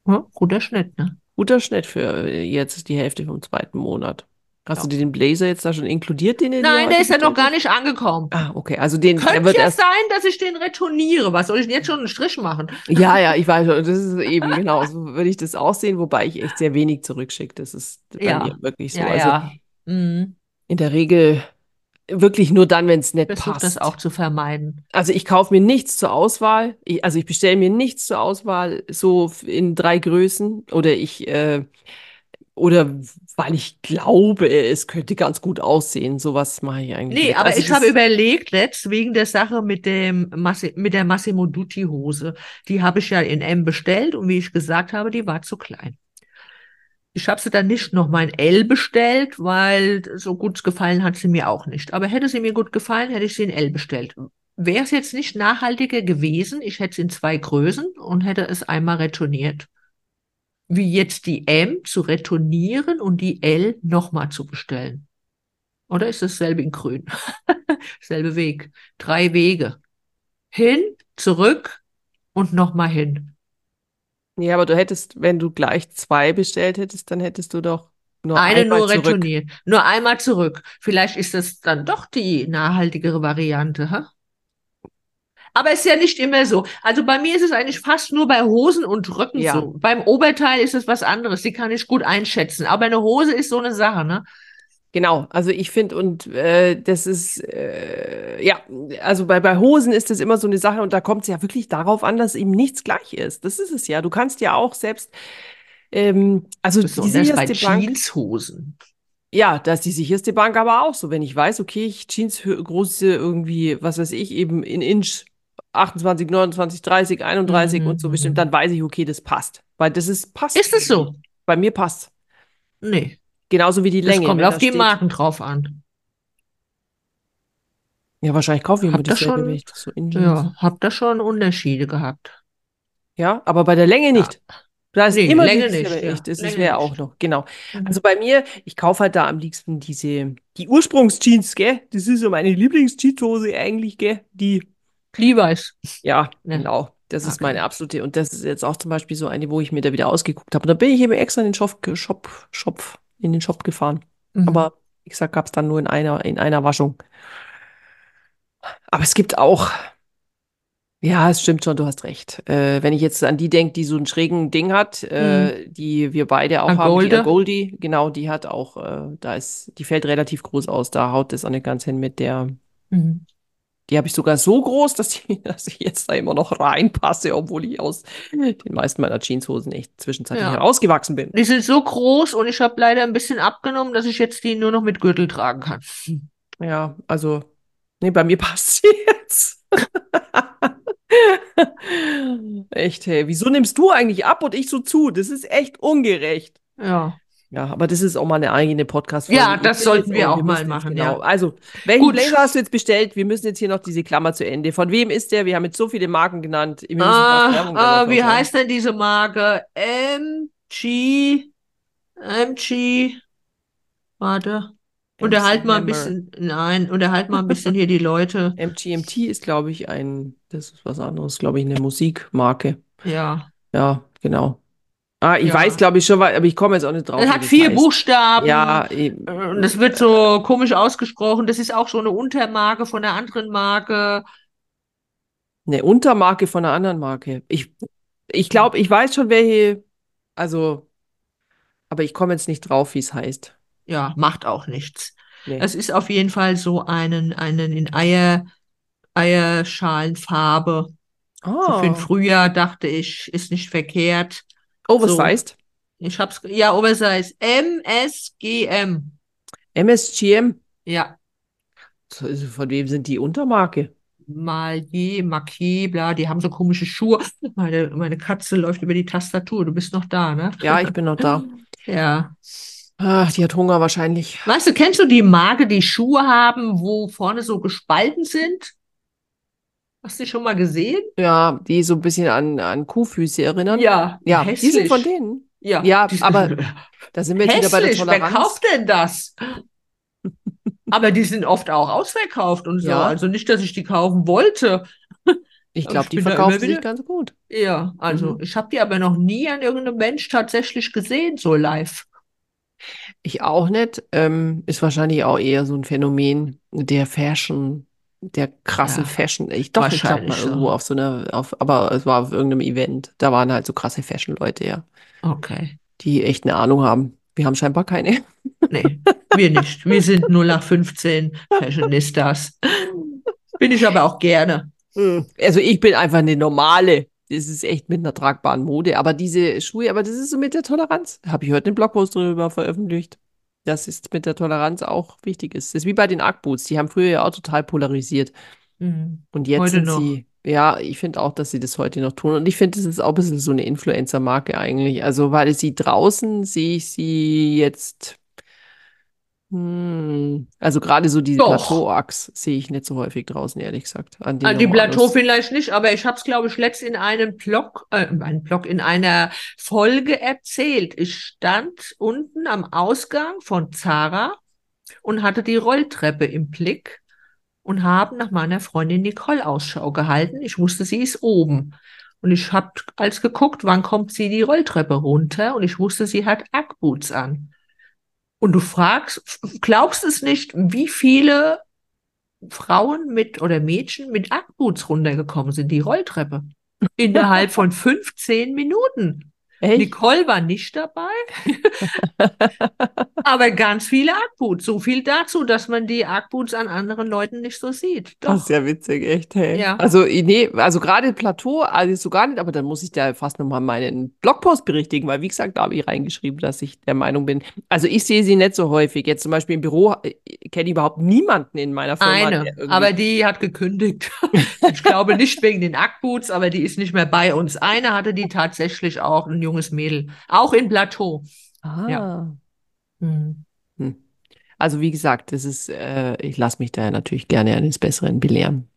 Ja guter Schnitt, ne? Guter Schnitt für äh, jetzt die Hälfte vom zweiten Monat. Hast Ja. du dir den Blazer jetzt da schon inkludiert, den Nein, der ist ja noch gar nicht angekommen. Ah, okay. Also den, der Könnte wird ja erst. sein, dass ich den retourniere. Was soll ich denn jetzt schon einen Strich machen? *laughs* Ja, ja, ich weiß schon. Das ist eben genau so würde ich das aussehen, wobei ich echt sehr wenig zurückschicke. Das ist bei Ja. mir wirklich so. Ja, Also ja. Mhm. in der Regel wirklich nur dann, wenn es nicht Versuch passt. das auch zu vermeiden. Also ich kaufe mir nichts zur Auswahl. Ich, also ich bestelle mir nichts zur Auswahl so in drei Größen oder ich äh, oder weil ich glaube, es könnte ganz gut aussehen. Sowas mache ich eigentlich Nee, nicht. aber Also ich habe überlegt, letzt wegen der Sache mit dem Massi mit der Massimo Dutti Hose. Die habe ich ja in M bestellt und wie ich gesagt habe, die war zu klein. Ich habe sie dann nicht noch mal in L bestellt, weil so gut gefallen hat sie mir auch nicht. Aber hätte sie mir gut gefallen, hätte ich sie in L bestellt. Wäre es jetzt nicht nachhaltiger gewesen, ich hätte es in zwei Größen und hätte es einmal retourniert. Wie jetzt die M zu retournieren und die L nochmal zu bestellen. Oder ist dasselbe in grün? *laughs* Selbe Weg. Drei Wege. Hin, zurück und nochmal hin. Ja, aber du hättest, wenn du gleich zwei bestellt hättest, dann hättest du doch nur Eine einmal nur zurück. retourniert. Nur einmal zurück. Vielleicht ist das dann doch die nachhaltigere Variante, hä? Aber ist ja nicht immer so. Also bei mir ist es eigentlich fast nur bei Hosen und Röcken Ja. so. Beim Oberteil ist es was anderes. Die kann ich gut einschätzen. Aber eine Hose ist so eine Sache, ne? Genau, also ich finde, und äh, das ist, äh, ja, also bei, bei Hosen ist das immer so eine Sache und da kommt es ja wirklich darauf an, dass eben nichts gleich ist. Das ist es ja. Du kannst ja auch selbst, ähm, also die Besonders bei sicherste Bank, Jeanshosen. ja, da ist die sicherste Bank aber auch so. Wenn ich weiß, okay, ich Jeans große irgendwie, was weiß ich, eben in Inch 28, 29, 30, 31 Mhm, und so mhm. bestimmt, dann weiß ich, okay, das passt. Weil das ist, passt. Ist es so? Bei mir passt. Nee. Genauso wie die Das Länge. kommt wenn auf die steht- Marken drauf an. Ja, wahrscheinlich kaufe ich mir Hab das dasselbe, schon- das so Ja, hab da schon Unterschiede gehabt. Ja, aber bei der Länge nicht. Da ist Nee, immer Länge nicht, ja. Das Länge wäre auch noch, genau. Mhm. Also bei mir, ich kaufe halt da am liebsten diese, die Ursprungsjeans, gell? Das ist so meine Lieblingsjeanshose eigentlich, gell? Die, Levi's. ja, Ja. genau. Das ist Okay. meine absolute. Und das ist jetzt auch zum Beispiel so eine, wo ich mir da wieder ausgeguckt habe. Und da bin ich eben extra in den Shop, Shop, Shop, in den Shop gefahren. Mhm. Aber wie gesagt, gab es dann nur in einer, in einer Waschung. Aber es gibt auch Ja, es stimmt schon, du hast recht. Äh, wenn ich jetzt an die denke, die so einen schrägen Ding hat, äh, die wir beide auch haben, die Agolde? Goldie, genau, die hat auch, äh, da ist, die fällt relativ groß aus, da haut das auch nicht ganz hin mit der, Mhm. Die habe ich sogar so groß, dass, die, *laughs* dass ich jetzt da immer noch reinpasse, obwohl ich aus den meisten meiner Jeanshosen echt zwischenzeitlich Ja. herausgewachsen bin. Die sind so groß und ich habe leider ein bisschen abgenommen, dass ich jetzt die nur noch mit Gürtel tragen kann. Ja, also, nee, bei mir *laughs* passt sie jetzt. *laughs* Echt, hey, wieso nimmst du eigentlich ab und ich so zu? Das ist echt ungerecht. Ja. Ja, aber das ist auch mal eine eigene Podcast-Folge. Ja, Ich das sollten wir auch mal müssen jetzt- machen, Genau. ja. Also, welchen Gut. Blazer hast du jetzt bestellt? Wir müssen jetzt hier noch diese Klammer zu Ende. Von wem ist der? Wir haben jetzt so viele Marken genannt. Wir Ah, ah, wie machen. heißt denn diese Marke? MG, MG, warte. Unterhalt mal ein bisschen, nein, unterhalt mal ein bisschen hier die Leute. *laughs* MGMT ist, glaube ich, ein, das ist was anderes, glaube ich, eine Musikmarke. Ja. Ja, genau. Ah, ich Ja. weiß, glaube ich, schon, aber ich komme jetzt auch nicht drauf. Wie hat vier heißt. Buchstaben. Ja, eben. Äh, Und das wird so komisch ausgesprochen. Das ist auch so eine Untermarke von einer anderen Marke. Eine Untermarke von einer anderen Marke. Ich, ich glaube, ich weiß schon, welche, also, aber ich komme jetzt nicht drauf, wie es heißt. Ja, macht auch nichts. Nee. Es ist auf jeden Fall so einen, einen in Eier, Eierschalenfarbe. So für den Ah, Frühjahr dachte ich, ist nicht verkehrt. Oversized. Ich hab's, ja, Oversize. MSGM. MSGM. Ja. So, also Von wem sind die Untermarke? Maillet, Marquis, bla, die haben so komische Schuhe. Meine, meine Katze läuft über die Tastatur. Du bist noch da, ne? Ja, ich bin noch da. *laughs* Ja. Ach, die hat Hunger wahrscheinlich. Weißt du, kennst du die Marke, die Schuhe haben, wo vorne so gespalten sind? Hast du die schon mal gesehen? Ja, die so ein bisschen an, an Kuhfüße erinnern. Ja, Ja, die sind hässlich. von denen. Ja, Ja, aber *laughs* Da sind wir jetzt wieder bei der hässlich. Wer Toleranz. kauft denn das? Aber die sind oft auch ausverkauft und so. Ja. Also nicht, dass ich die kaufen wollte. Ich Aber glaube, die verkaufen sich ganz gut. Ja, also Mhm. ich habe die aber noch nie an irgendeinem Mensch tatsächlich gesehen, so live. Ich auch nicht. Ähm, ist wahrscheinlich auch eher so ein Phänomen der Fashion, der krassen Ja, Fashion. Ich doch, ich glaube mal irgendwo auf so einer, auf, aber es war auf irgendeinem Event. Da waren halt so krasse Fashion-Leute, ja, Okay. die echt eine Ahnung haben. Wir haben scheinbar keine. *laughs* Nee, wir nicht. Wir sind 0 nach 15 Fashionistas. Bin ich aber auch gerne. Also ich bin einfach eine normale. Das ist echt mit einer tragbaren Mode. Aber diese Schuhe, aber das ist so mit der Toleranz. Habe ich heute einen Blogpost darüber veröffentlicht. Dass es mit der Toleranz auch wichtig ist. Das ist wie bei den Ackboots. Die haben früher ja auch total polarisiert. Mhm. Und jetzt Heute sind noch. sie, ja, ich finde auch, dass sie das heute noch tun. Und ich finde, das ist auch ein bisschen so eine Influencer-Marke eigentlich. Also, weil sie draußen sehe ich sie jetzt, hm, also gerade so die. Plateau-Achs sehe ich nicht so häufig draußen, ehrlich gesagt. An Ah, die. Plateau vielleicht nicht, aber ich habe es, glaube ich, letzt in einem Blog, äh, einem Blog, in einer Folge erzählt. Ich stand unten am Ausgang von Zara und hatte die Rolltreppe im Blick und habe nach meiner Freundin Nicole Ausschau gehalten. Ich wusste, sie ist oben. Und ich habe als geguckt, wann kommt sie die Rolltreppe runter und ich wusste, sie hat Ackboots an. Und du fragst, glaubst es nicht, wie viele Frauen mit oder Mädchen mit Ackboots runtergekommen sind, die Rolltreppe. Innerhalb von 15 Minuten. Echt? Nicole war nicht dabei, *laughs* aber ganz viele Ackboots. So viel dazu, dass man die Ackboots an anderen Leuten nicht so sieht. Das Doch. ist ja witzig, echt, hey. Ja. Also, nee, also gerade Plateau, also so gar nicht, aber dann muss ich da fast nochmal meinen Blogpost berichtigen, weil wie gesagt, da habe ich reingeschrieben, dass ich der Meinung bin. Also ich sehe sie nicht so häufig. Jetzt zum Beispiel im Büro äh, kenne ich überhaupt niemanden in meiner Firma, Eine, aber die hat gekündigt. *laughs* Ich glaube nicht wegen den Ackboots, aber die ist nicht mehr bei uns. Eine hatte die tatsächlich auch, ein junges Mädel, auch in Plateau. Ah. Ja. Hm. Hm. Also wie gesagt, das ist, äh, ich lasse mich da natürlich gerne eines Besseren belehren.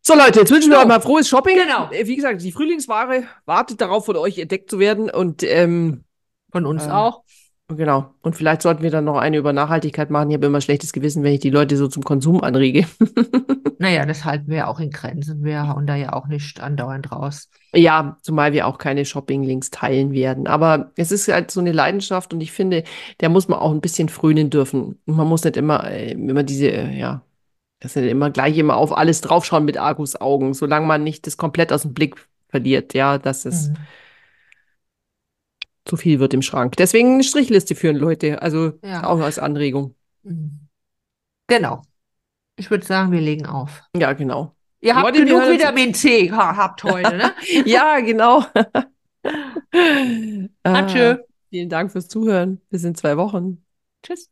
So Leute, jetzt wünschen wir So. euch mal frohes Shopping. Genau. Äh, Wie gesagt, die Frühlingsware wartet darauf, von euch entdeckt zu werden und ähm, Von uns Äh, auch. Genau. Und vielleicht sollten wir dann noch eine über Nachhaltigkeit machen. Ich habe immer schlechtes Gewissen, wenn ich die Leute so zum Konsum anrege. *laughs* Naja, das halten wir auch in Grenzen. Wir hauen da ja auch nicht andauernd raus. Ja, zumal wir auch keine Shopping-Links teilen werden. Aber es ist halt so eine Leidenschaft und ich finde, der muss man auch ein bisschen frönen dürfen. Und man muss nicht immer, äh, immer diese, äh, ja, Das ist ja immer gleich immer auf alles draufschauen mit Argusaugen, solange man nicht das komplett aus dem Blick verliert, ja, dass es Mhm. Zu viel wird im Schrank. Deswegen eine Strichliste führen, Leute. Also Ja. auch als Anregung. Mhm. Genau. Ich würde sagen, wir legen auf. Ja, genau. Ihr habt Leute, wir genug Vitamin C ha- habt heute, ne? *laughs* Ja, genau. Atschö. *laughs* Ah, vielen Dank fürs Zuhören. Bis in zwei Wochen. Tschüss.